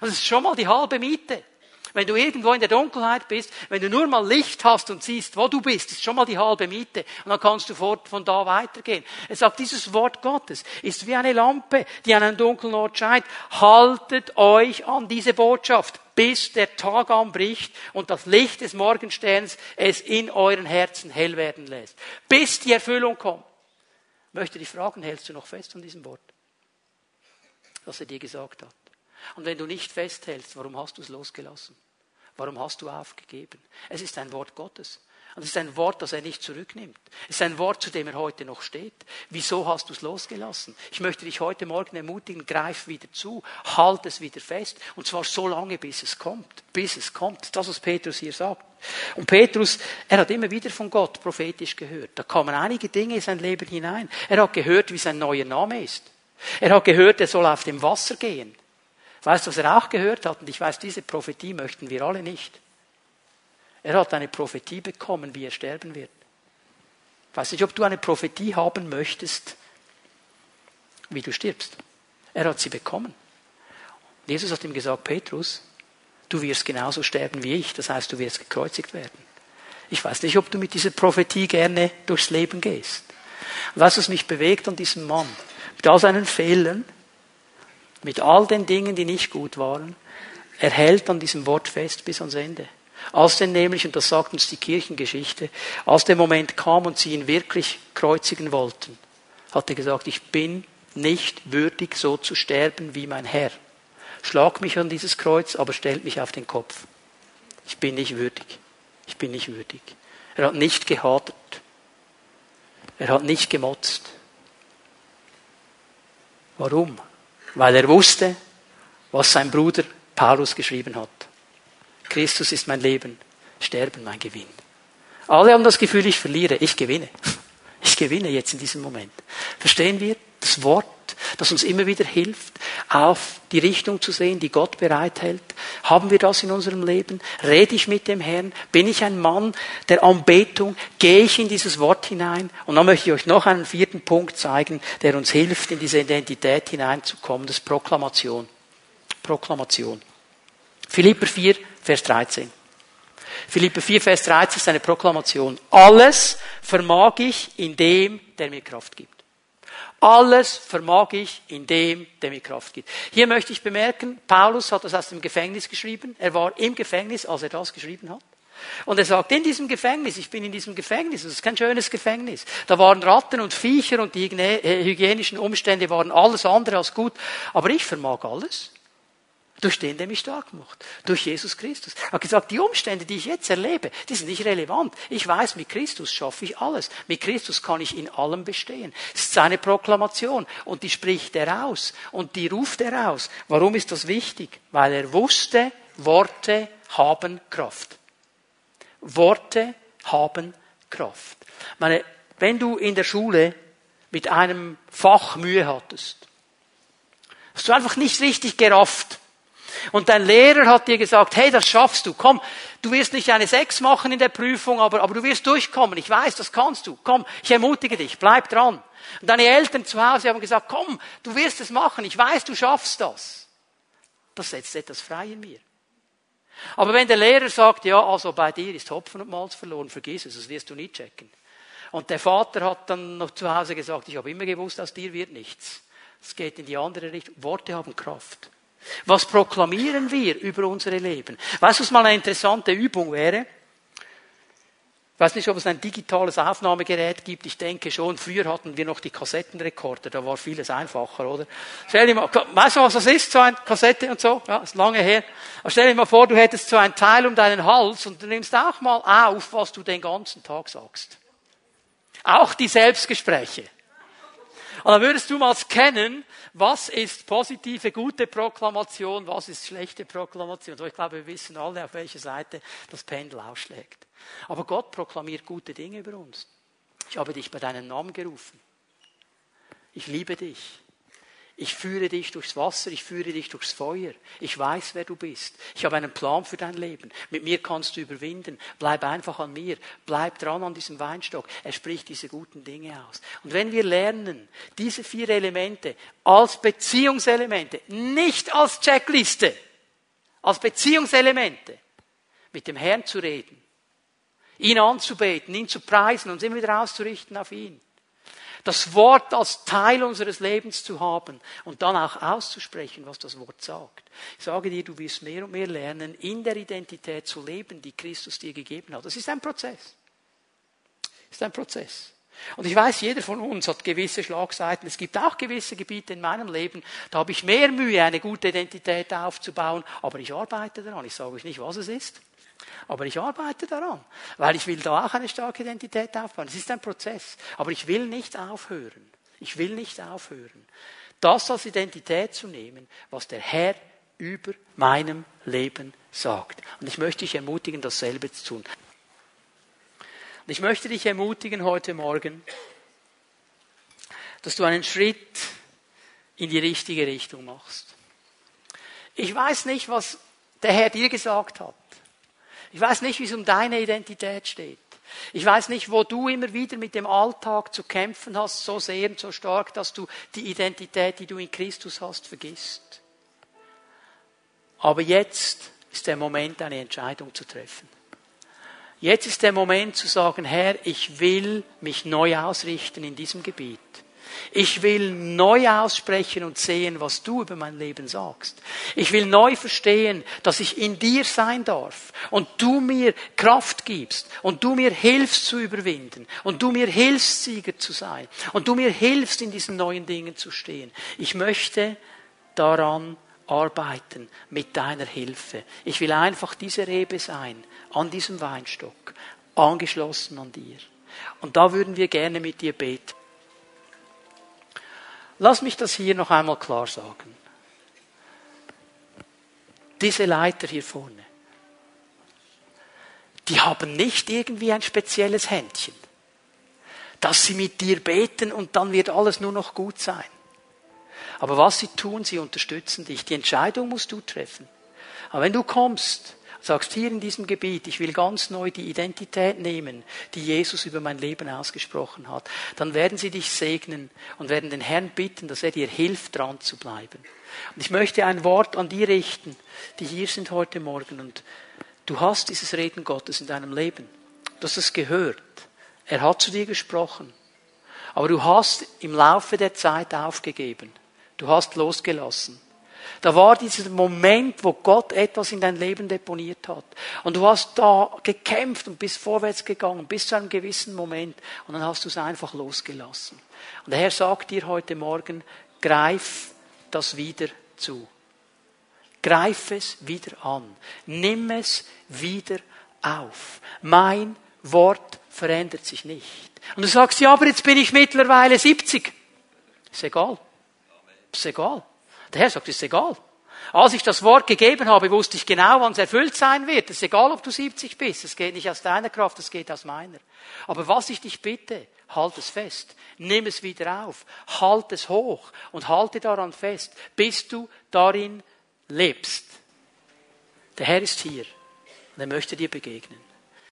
Das ist schon mal die halbe Miete. Wenn du irgendwo in der Dunkelheit bist, wenn du nur mal Licht hast und siehst, wo du bist, ist schon mal die halbe Miete. Und dann kannst du fort von da weitergehen. Er sagt, dieses Wort Gottes ist wie eine Lampe, die an einem dunklen Ort scheint. Haltet euch an diese Botschaft, bis der Tag anbricht und das Licht des Morgensterns es in euren Herzen hell werden lässt. Bis die Erfüllung kommt. Ich möchte dich fragen, hältst du noch fest an diesem Wort? Was er dir gesagt hat. Und wenn du nicht festhältst, warum hast du es losgelassen? Warum hast du aufgegeben? Es ist ein Wort Gottes. Und es ist ein Wort, das er nicht zurücknimmt. Es ist ein Wort, zu dem er heute noch steht. Wieso hast du es losgelassen? Ich möchte dich heute Morgen ermutigen, greif wieder zu, halt es wieder fest. Und zwar so lange, bis es kommt. Bis es kommt. Das, was Petrus hier sagt. Und Petrus, er hat immer wieder von Gott prophetisch gehört. Da kamen einige Dinge in sein Leben hinein. Er hat gehört, wie sein neuer Name ist. Er hat gehört, er soll auf dem Wasser gehen. Weißt du, was er auch gehört hat? Und ich weiß, diese Prophetie möchten wir alle nicht. Er hat eine Prophetie bekommen, wie er sterben wird. Ich weiß nicht, ob du eine Prophetie haben möchtest, wie du stirbst. Er hat sie bekommen. Jesus hat ihm gesagt, Petrus, du wirst genauso sterben wie ich, das heißt, du wirst gekreuzigt werden. Ich weiß nicht, ob du mit dieser Prophetie gerne durchs Leben gehst. Was mich bewegt an diesem Mann? Mit all seinen Fehlern, mit all den Dingen, die nicht gut waren, er hält an diesem Wort fest bis ans Ende. Als denn nämlich, und das sagt uns die Kirchengeschichte, als der Moment kam und sie ihn wirklich kreuzigen wollten, hat er gesagt, ich bin nicht würdig, so zu sterben wie mein Herr. Schlag mich an dieses Kreuz, aber stellt mich auf den Kopf. Ich bin nicht würdig. Ich bin nicht würdig. Er hat nicht gehadert. Er hat nicht gemotzt. Warum? Weil er wusste, was sein Bruder Paulus geschrieben hat. Christus ist mein Leben, Sterben mein Gewinn. Alle haben das Gefühl, ich verliere, ich gewinne. Ich gewinne jetzt in diesem Moment. Verstehen wir? Das Wort das uns immer wieder hilft, auf die Richtung zu sehen, die Gott bereithält? Haben wir das in unserem Leben? Rede ich mit dem Herrn? Bin ich ein Mann der Anbetung? Gehe ich in dieses Wort hinein? Und dann möchte ich euch noch einen vierten Punkt zeigen, der uns hilft, in diese Identität hineinzukommen. Das ist Proklamation. Proklamation. Philipper 4, Vers 13. Philipper 4, Vers 13 ist eine Proklamation. Alles vermag ich in dem, der mir Kraft gibt. Alles vermag ich in dem, der mir Kraft gibt. Hier möchte ich bemerken, Paulus hat das aus dem Gefängnis geschrieben. Er war im Gefängnis, als er das geschrieben hat. Und er sagt, in diesem Gefängnis, ich bin in diesem Gefängnis, das ist kein schönes Gefängnis. Da waren Ratten und Viecher und die äh, hygienischen Umstände waren alles andere als gut. Aber ich vermag alles. Durch den, der mich stark macht. Durch Jesus Christus. Er hat gesagt, die Umstände, die ich jetzt erlebe, die sind nicht relevant. Ich weiß, mit Christus schaffe ich alles. Mit Christus kann ich in allem bestehen. Das ist seine Proklamation. Und die spricht er aus. Und die ruft er aus. Warum ist das wichtig? Weil er wusste, Worte haben Kraft. Worte haben Kraft. Meine, wenn du in der Schule mit einem Fach Mühe hattest, hast du einfach nicht richtig gerafft, und dein Lehrer hat dir gesagt, hey, das schaffst du, komm, du wirst nicht eine Sechs machen in der Prüfung, aber, aber du wirst durchkommen, ich weiß, das kannst du, komm, ich ermutige dich, bleib dran. Und deine Eltern zu Hause haben gesagt, komm, du wirst es machen, ich weiß, du schaffst das. Das setzt etwas frei in mir. Aber wenn der Lehrer sagt, ja, also bei dir ist Hopfen und Malz verloren, vergiss es, das wirst du nie checken. Und der Vater hat dann noch zu Hause gesagt, ich habe immer gewusst, aus dir wird nichts. Es geht in die andere Richtung. Worte haben Kraft. Was proklamieren wir über unsere Leben? Weißt du, was mal eine interessante Übung wäre? Ich weiß nicht, ob es ein digitales Aufnahmegerät gibt. Ich denke schon. Früher hatten wir noch die Kassettenrekorder. Da war vieles einfacher, oder? Stell dir mal, weißt du, was das ist? So eine Kassette und so? Ja, ist lange her. Aber stell dir mal vor, du hättest so ein Teil um deinen Hals und du nimmst auch mal auf, was du den ganzen Tag sagst. Auch die Selbstgespräche. Und dann würdest du mal kennen, was ist positive, gute Proklamation, was ist schlechte Proklamation. Ich glaube, wir wissen alle, auf welche Seite das Pendel ausschlägt. Aber Gott proklamiert gute Dinge über uns. Ich habe dich bei deinem Namen gerufen. Ich liebe dich. Ich führe dich durchs Wasser, ich führe dich durchs Feuer. Ich weiß, wer du bist. Ich habe einen Plan für dein Leben. Mit mir kannst du überwinden. Bleib einfach an mir. Bleib dran an diesem Weinstock. Er spricht diese guten Dinge aus. Und wenn wir lernen, diese vier Elemente als Beziehungselemente, nicht als Checkliste, als Beziehungselemente, mit dem Herrn zu reden, ihn anzubeten, ihn zu preisen, uns immer wieder auszurichten auf ihn, das Wort als Teil unseres Lebens zu haben und dann auch auszusprechen, was das Wort sagt. Ich sage dir, du wirst mehr und mehr lernen, in der Identität zu leben, die Christus dir gegeben hat. Das ist ein Prozess. Das ist ein Prozess. Und ich weiß, jeder von uns hat gewisse Schlagseiten. Es gibt auch gewisse Gebiete in meinem Leben, da habe ich mehr Mühe, eine gute Identität aufzubauen, aber ich arbeite daran. Ich sage euch nicht, was es ist. Aber ich arbeite daran, weil ich will da auch eine starke Identität aufbauen. Es ist ein Prozess. Aber ich will nicht aufhören. Ich will nicht aufhören, das als Identität zu nehmen, was der Herr über meinem Leben sagt. Und ich möchte dich ermutigen, dasselbe zu tun. Und ich möchte dich ermutigen heute Morgen, dass du einen Schritt in die richtige Richtung machst. Ich weiß nicht, was der Herr dir gesagt hat. Ich weiß nicht, wie es um deine Identität steht. Ich weiß nicht, wo du immer wieder mit dem Alltag zu kämpfen hast, so sehr und so stark, dass du die Identität, die du in Christus hast, vergisst. Aber jetzt ist der Moment, eine Entscheidung zu treffen. Jetzt ist der Moment zu sagen, Herr, ich will mich neu ausrichten in diesem Gebiet. Ich will neu aussprechen und sehen, was du über mein Leben sagst. Ich will neu verstehen, dass ich in dir sein darf und du mir Kraft gibst und du mir hilfst zu überwinden und du mir hilfst, Sieger zu sein und du mir hilfst, in diesen neuen Dingen zu stehen. Ich möchte daran arbeiten mit deiner Hilfe. Ich will einfach diese Rebe sein, an diesem Weinstock, angeschlossen an dir. Und da würden wir gerne mit dir beten. Lass mich das hier noch einmal klar sagen. Diese Leiter hier vorne, die haben nicht irgendwie ein spezielles Händchen, dass sie mit dir beten und dann wird alles nur noch gut sein. Aber was sie tun, sie unterstützen dich. Die Entscheidung musst du treffen. Aber wenn du kommst sagst hier in diesem Gebiet, ich will ganz neu die Identität nehmen, die Jesus über mein Leben ausgesprochen hat, dann werden sie dich segnen und werden den Herrn bitten, dass er dir hilft, dran zu bleiben. Und ich möchte ein Wort an die richten, die hier sind heute Morgen und du hast dieses Reden Gottes in deinem Leben. Du hast es gehört. Er hat zu dir gesprochen. Aber du hast im Laufe der Zeit aufgegeben. Du hast losgelassen. Da war dieser Moment, wo Gott etwas in dein Leben deponiert hat. Und du hast da gekämpft und bist vorwärts gegangen, bis zu einem gewissen Moment. Und dann hast du es einfach losgelassen. Und der Herr sagt dir heute Morgen, greif das wieder zu. Greif es wieder an. Nimm es wieder auf. Mein Wort verändert sich nicht. Und du sagst, ja, aber jetzt bin ich mittlerweile 70. Ist egal. Ist egal. Der Herr sagt, ist egal. Als ich das Wort gegeben habe, wusste ich genau, wann es erfüllt sein wird. Es ist egal, ob du 70 bist. Es geht nicht aus deiner Kraft, es geht aus meiner. Aber was ich dich bitte, halt es fest. Nimm es wieder auf. Halt es hoch und halte daran fest, bis du darin lebst. Der Herr ist hier und er möchte dir begegnen.